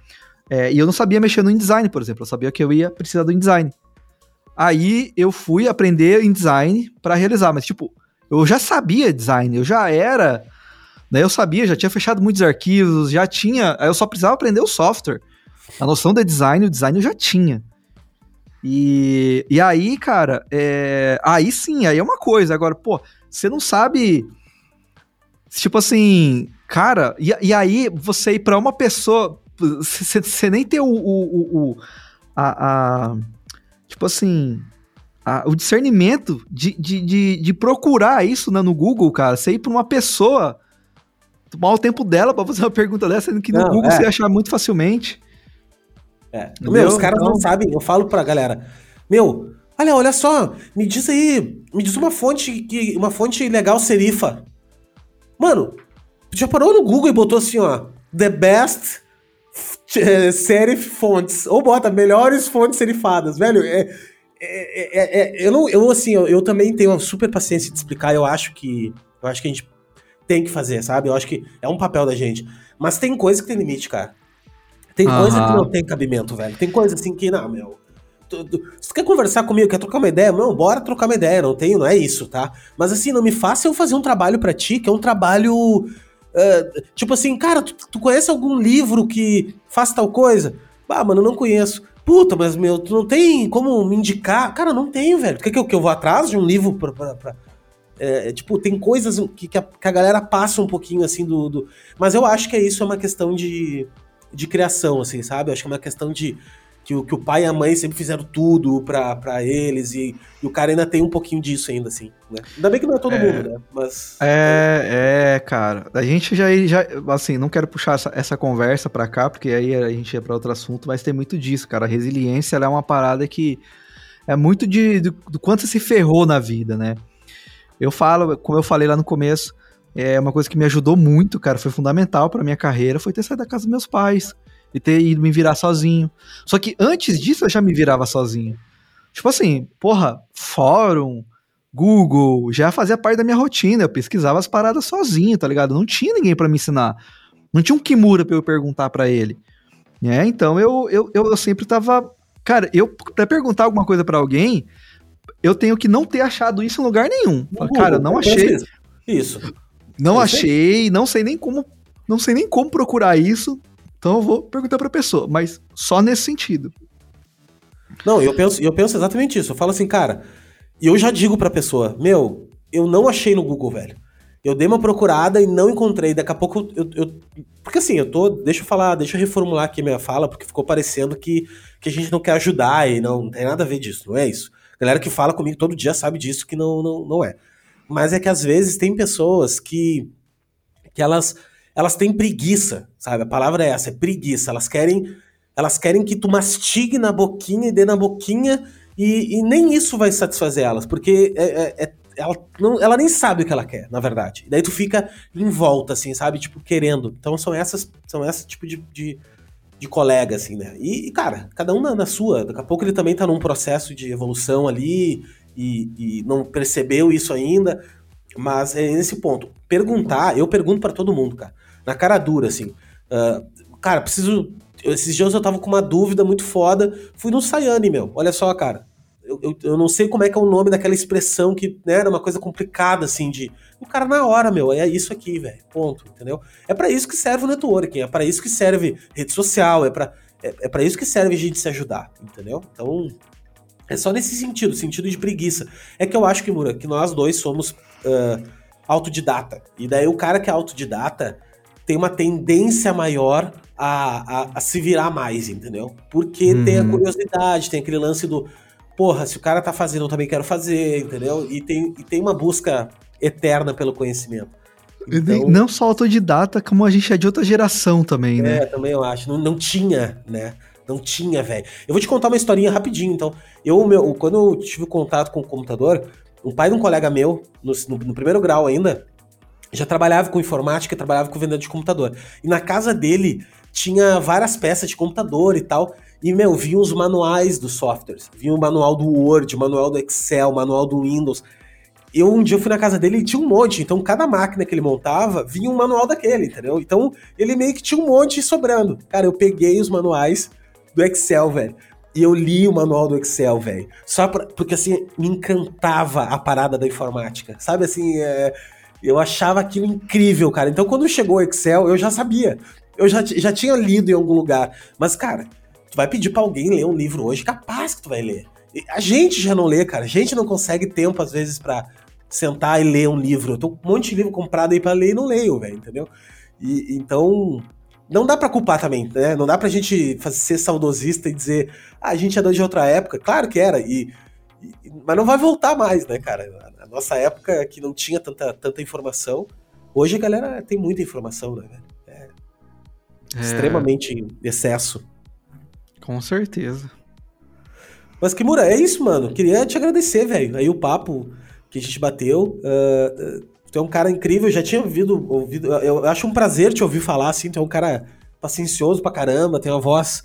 é, e eu não sabia mexer no InDesign, por exemplo, eu sabia que eu ia precisar do InDesign. Aí eu fui aprender InDesign para realizar, mas tipo, eu já sabia design, eu já era, né, eu sabia, já tinha fechado muitos arquivos, já tinha, eu só precisava aprender o software. A noção de design, o design eu já tinha. E, e aí, cara, é, aí sim, aí é uma coisa. Agora, pô, você não sabe. Tipo assim, cara, e, e aí você ir pra uma pessoa. Você nem ter o. o, o a, a, tipo assim. A, o discernimento de, de, de, de, procurar isso né, no Google, cara. Você ir pra uma pessoa. Tomar o tempo dela pra fazer uma pergunta dessa, sendo que no não, Google é. você achar muito facilmente. É. Meu, os caras não sabem. Eu falo pra galera. Meu, Olha, olha só, me diz aí, me diz uma fonte que uma fonte legal serifa. Mano, já parou no Google e botou assim, ó, the best serif fonts ou bota melhores fontes serifadas, velho, é é, é, é, eu não, eu assim, eu, eu, também tenho uma super paciência de explicar. Eu acho que, eu acho que a gente tem que fazer, sabe? Eu acho que é um papel da gente. Mas tem coisa que tem limite, cara. Tem uhum. coisa que não tem cabimento, velho. Tem coisa assim que, não, meu. Tu quer conversar comigo, quer trocar uma ideia, não, bora trocar uma ideia, não tenho, não é isso, tá? Mas assim, não me faça eu fazer um trabalho para ti, que é um trabalho. Uh, tipo assim, cara, tu, tu, conhece algum livro que faz tal coisa? Ah, mano, não conheço. Puta, mas meu, tu não tem como me indicar? Cara, não tenho, velho. Tu quer que eu, que eu vou atrás de um livro pra. pra, pra é, tipo, tem coisas que, que a, que, a, galera passa um pouquinho assim do, do. Mas eu acho que é isso, é uma questão de, de criação, assim, sabe? Eu acho que é uma questão de que o, que o pai e a mãe sempre fizeram tudo para eles, e, e, o cara ainda tem um pouquinho disso ainda, assim, né? Ainda bem que não é todo é, mundo, né? Mas... É, é, cara, a gente já, já assim, não quero puxar essa, essa conversa pra cá, porque aí a gente ia pra outro assunto, mas tem muito disso, cara, a resiliência, é uma parada que é muito de, do, do quanto você se ferrou na vida, né? Eu falo, como eu falei lá no começo, é uma coisa que me ajudou muito, cara, foi fundamental pra minha carreira, foi ter saído da casa dos meus pais, e ter ido me virar sozinho. Só que antes disso eu já me virava sozinho. Tipo assim, porra, fórum, Google, já fazia parte da minha rotina. Eu pesquisava as paradas sozinho, tá ligado? Não tinha ninguém para me ensinar. Não tinha um Kimura pra eu perguntar para ele. É, então eu, eu, eu, sempre tava. Cara, eu, pra perguntar alguma coisa para alguém, eu tenho que não ter achado isso em lugar nenhum. Google, cara, não achei. Isso. Não achei, não sei nem como. Não sei nem como procurar isso. Então eu vou perguntar pra pessoa, mas só nesse sentido. Não, eu penso, eu penso exatamente isso. Eu falo assim, cara, e eu já digo pra pessoa, meu, eu não achei no Google, velho. Eu dei uma procurada e não encontrei. Daqui a pouco eu, eu, Porque assim, eu tô. Deixa eu falar, deixa eu reformular aqui minha fala, porque ficou parecendo que, que a gente não quer ajudar e não, não tem nada a ver disso, não é isso. A galera que fala comigo todo dia sabe disso que não, não, não é. Mas é que às vezes tem pessoas que. que elas elas têm preguiça, sabe? A palavra é essa, é preguiça. Elas querem, elas querem que tu mastigue na boquinha e dê na boquinha e, e nem isso vai satisfazer elas, porque é, é, é, ela, não, ela nem sabe o que ela quer, na verdade. E daí tu fica em volta, assim, sabe? Tipo, querendo. Então são essas, são esse tipo de, de, de colega, assim, né? E, cara, cada um na, na, sua. Daqui a pouco ele também tá num processo de evolução ali e, e não percebeu isso ainda. Mas é nesse ponto. Perguntar, eu pergunto para todo mundo, cara na cara dura, assim. Uh, cara, preciso. Esses dias eu tava com uma dúvida muito foda. Fui no Sayane, meu. Olha só, cara. Eu, eu, eu, não sei como é que é o nome daquela expressão que né, era uma coisa complicada, assim, de. O cara na hora, meu, é isso aqui, velho. Ponto, entendeu? É para isso que serve o networking, é para isso que serve rede social, é para é, é para isso que serve a gente se ajudar, entendeu? Então, é só nesse sentido, sentido de preguiça. É que eu acho que, Mura, que nós dois somos uh, autodidata. E daí o cara que é autodidata, tem uma tendência maior a, a, a se virar mais, entendeu? Porque uhum. tem a curiosidade, tem aquele lance do, porra, se o cara tá fazendo, eu também quero fazer, entendeu? E tem, e tem uma busca eterna pelo conhecimento. Então, não só autodidata, como a gente é de outra geração também, é, né? É, também eu acho. Não, não tinha, né? Não tinha, velho. Eu vou te contar uma historinha rapidinho, então. Eu, meu, quando eu tive contato com o computador, o pai de um colega meu, no, no, no primeiro grau ainda, já trabalhava com informática, trabalhava com venda de computador. E na casa dele tinha várias peças de computador e tal. E, meu, vinha os manuais dos softwares. Vinha o manual do Word, manual do Excel, manual do Windows. Eu um dia fui na casa dele e tinha um monte. Então, cada máquina que ele montava vinha um manual daquele, entendeu? Então, ele meio que tinha um monte sobrando. Cara, eu peguei os manuais do Excel, velho. E eu li o manual do Excel, velho. Só pra, porque, assim, me encantava a parada da informática. Sabe, assim, é eu achava aquilo incrível, cara. Então, quando chegou o Excel, eu já sabia. Eu já, já tinha lido em algum lugar. Mas, cara, tu vai pedir para alguém ler um livro hoje, capaz que tu vai ler. A gente já não lê, cara. A gente não consegue tempo, às vezes, para sentar e ler um livro. Eu tô com um monte de livro comprado aí pra ler e não leio, velho, entendeu? E, então, não dá para culpar também, né? Não dá pra gente ser saudosista e dizer, ah, a gente é de outra época. Claro que era, e, e, mas não vai voltar mais, né, cara? nossa época que não tinha tanta, tanta informação. Hoje a galera tem muita informação, né? É, é... extremamente excesso. Com certeza. Mas Kimura, é isso, mano. Queria te agradecer, velho. Aí o papo que a gente bateu. Uh, tu é um cara incrível, já tinha ouvido, ouvido. Eu acho um prazer te ouvir falar, assim. Tu é um cara paciencioso pra caramba, tem uma voz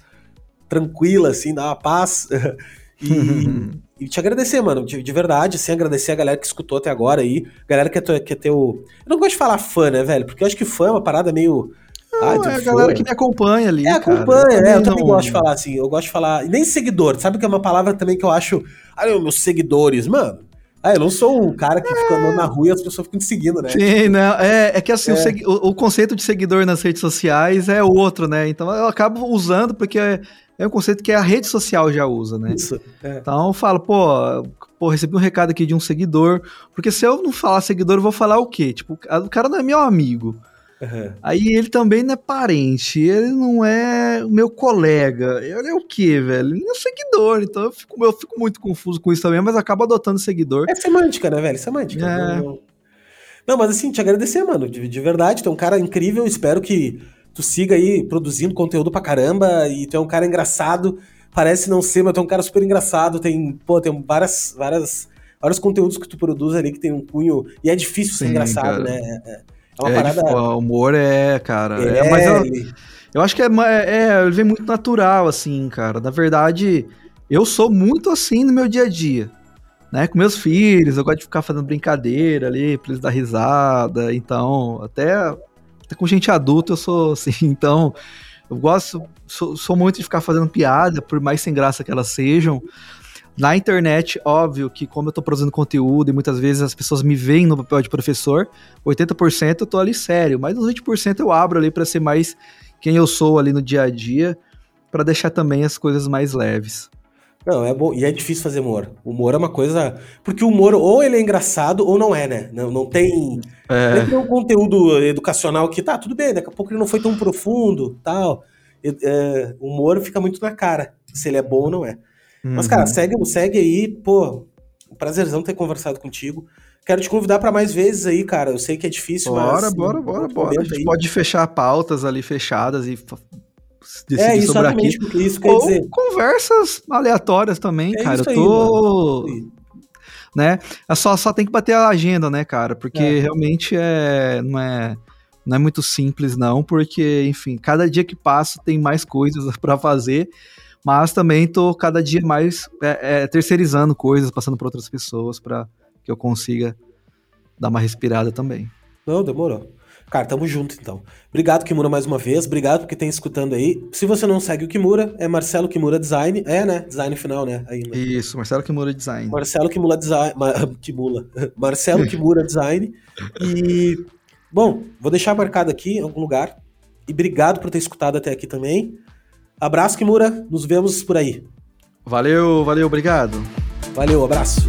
tranquila, assim, dá uma paz. e, e te agradecer, mano, de, de, verdade, assim, agradecer a galera que escutou até agora aí, galera que é, que é teu... Eu não gosto de falar fã, né, velho, porque eu acho que fã é uma parada meio... Não, Ai, é a galera que me acompanha ali, É, acompanha, cara. é, eu também não... gosto de falar assim, eu gosto de falar... E nem seguidor, sabe que é uma palavra também que eu acho... Ah, meus seguidores, mano... Ah, eu não sou um cara que é... fica andando na rua e as pessoas ficam te seguindo, né? Sim, não. É, é que assim, é. O, segui... o, o, conceito de seguidor nas redes sociais é outro, né? Então eu acabo usando porque é, é um conceito que a rede social já usa, né? Isso. É. Então eu falo, pô, pô, recebi um recado aqui de um seguidor, porque se eu não falar seguidor, eu vou falar o quê? Tipo, o cara não é meu amigo. Uhum. Aí ele também não é parente, ele não é meu colega. Ele é o quê, velho? Ele é seguidor, então eu fico, eu fico muito confuso com isso também, mas acabo adotando seguidor. É semântica, né, velho? Semântica. É. Não, não, mas assim, te agradecer, mano, de, de verdade. Tu é um cara incrível, espero que tu siga aí produzindo conteúdo pra caramba e tu é um cara engraçado. Parece não ser, mas tu é um cara super engraçado. Tem, pô, tem várias, várias, vários conteúdos que tu produz ali que tem um cunho. E é difícil Sim, ser engraçado, cara. né? É, é. É uma é, parada. O humor é, cara. É, é mas eu, eu, acho que é, é, ele vem muito natural, assim, cara. Na verdade, eu sou muito assim no meu dia a dia. Né, com meus filhos, eu gosto de ficar fazendo brincadeira ali, pra eles dar risada. Então, até, até com gente adulta eu sou assim. Então, eu gosto, sou, sou muito de ficar fazendo piada, por mais sem graça que elas sejam. Na internet, óbvio que como eu tô produzindo conteúdo e muitas vezes as pessoas me veem no papel de professor, 80% eu tô ali sério, mas os 20% eu abro ali para ser mais quem eu sou ali no dia a dia, para deixar também as coisas mais leves. Não, é bom. E é difícil fazer humor. O humor é uma coisa. Porque o humor, ou ele é engraçado, ou não é, né? Não, não tem. É. Tem um conteúdo educacional que tá, tudo bem, daqui a pouco ele não foi tão profundo tal. É, o humor fica muito na cara, se ele é bom ou não é. Mas, cara, uhum. segue, segue aí, pô. Prazerzão ter conversado contigo. Quero te convidar para mais vezes aí, cara. Eu sei que é difícil, bora, mas. Bora, bora, bora, A gente aí. pode fechar pautas ali fechadas e decidir é, isso, sobre aqui. Isso quer Ou dizer. conversas aleatórias também, é cara. Eu tô. Aí, né? É só, só tem que bater a agenda, né, cara? Porque é. realmente é, não é não é muito simples não, porque enfim, cada dia que passa tem mais coisas para fazer mas também tô cada dia mais é, é, terceirizando coisas, passando para outras pessoas para que eu consiga dar uma respirada também. Não, demorou. Cara, tamo junto então. Obrigado, Kimura, mais uma vez. Obrigado por quem tem escutando aí. Se você não segue o Kimura, é Marcelo Kimura Design. É, né? Design final, né? Ainda. Isso, Marcelo Kimura Design. Marcelo Kimura Design. Kimula. Marcelo Kimura Design. E. Bom, vou deixar marcado aqui em algum lugar. E obrigado por ter escutado até aqui também. Abraço, Kimura. Nos vemos por aí. Valeu, valeu, obrigado. Valeu, abraço.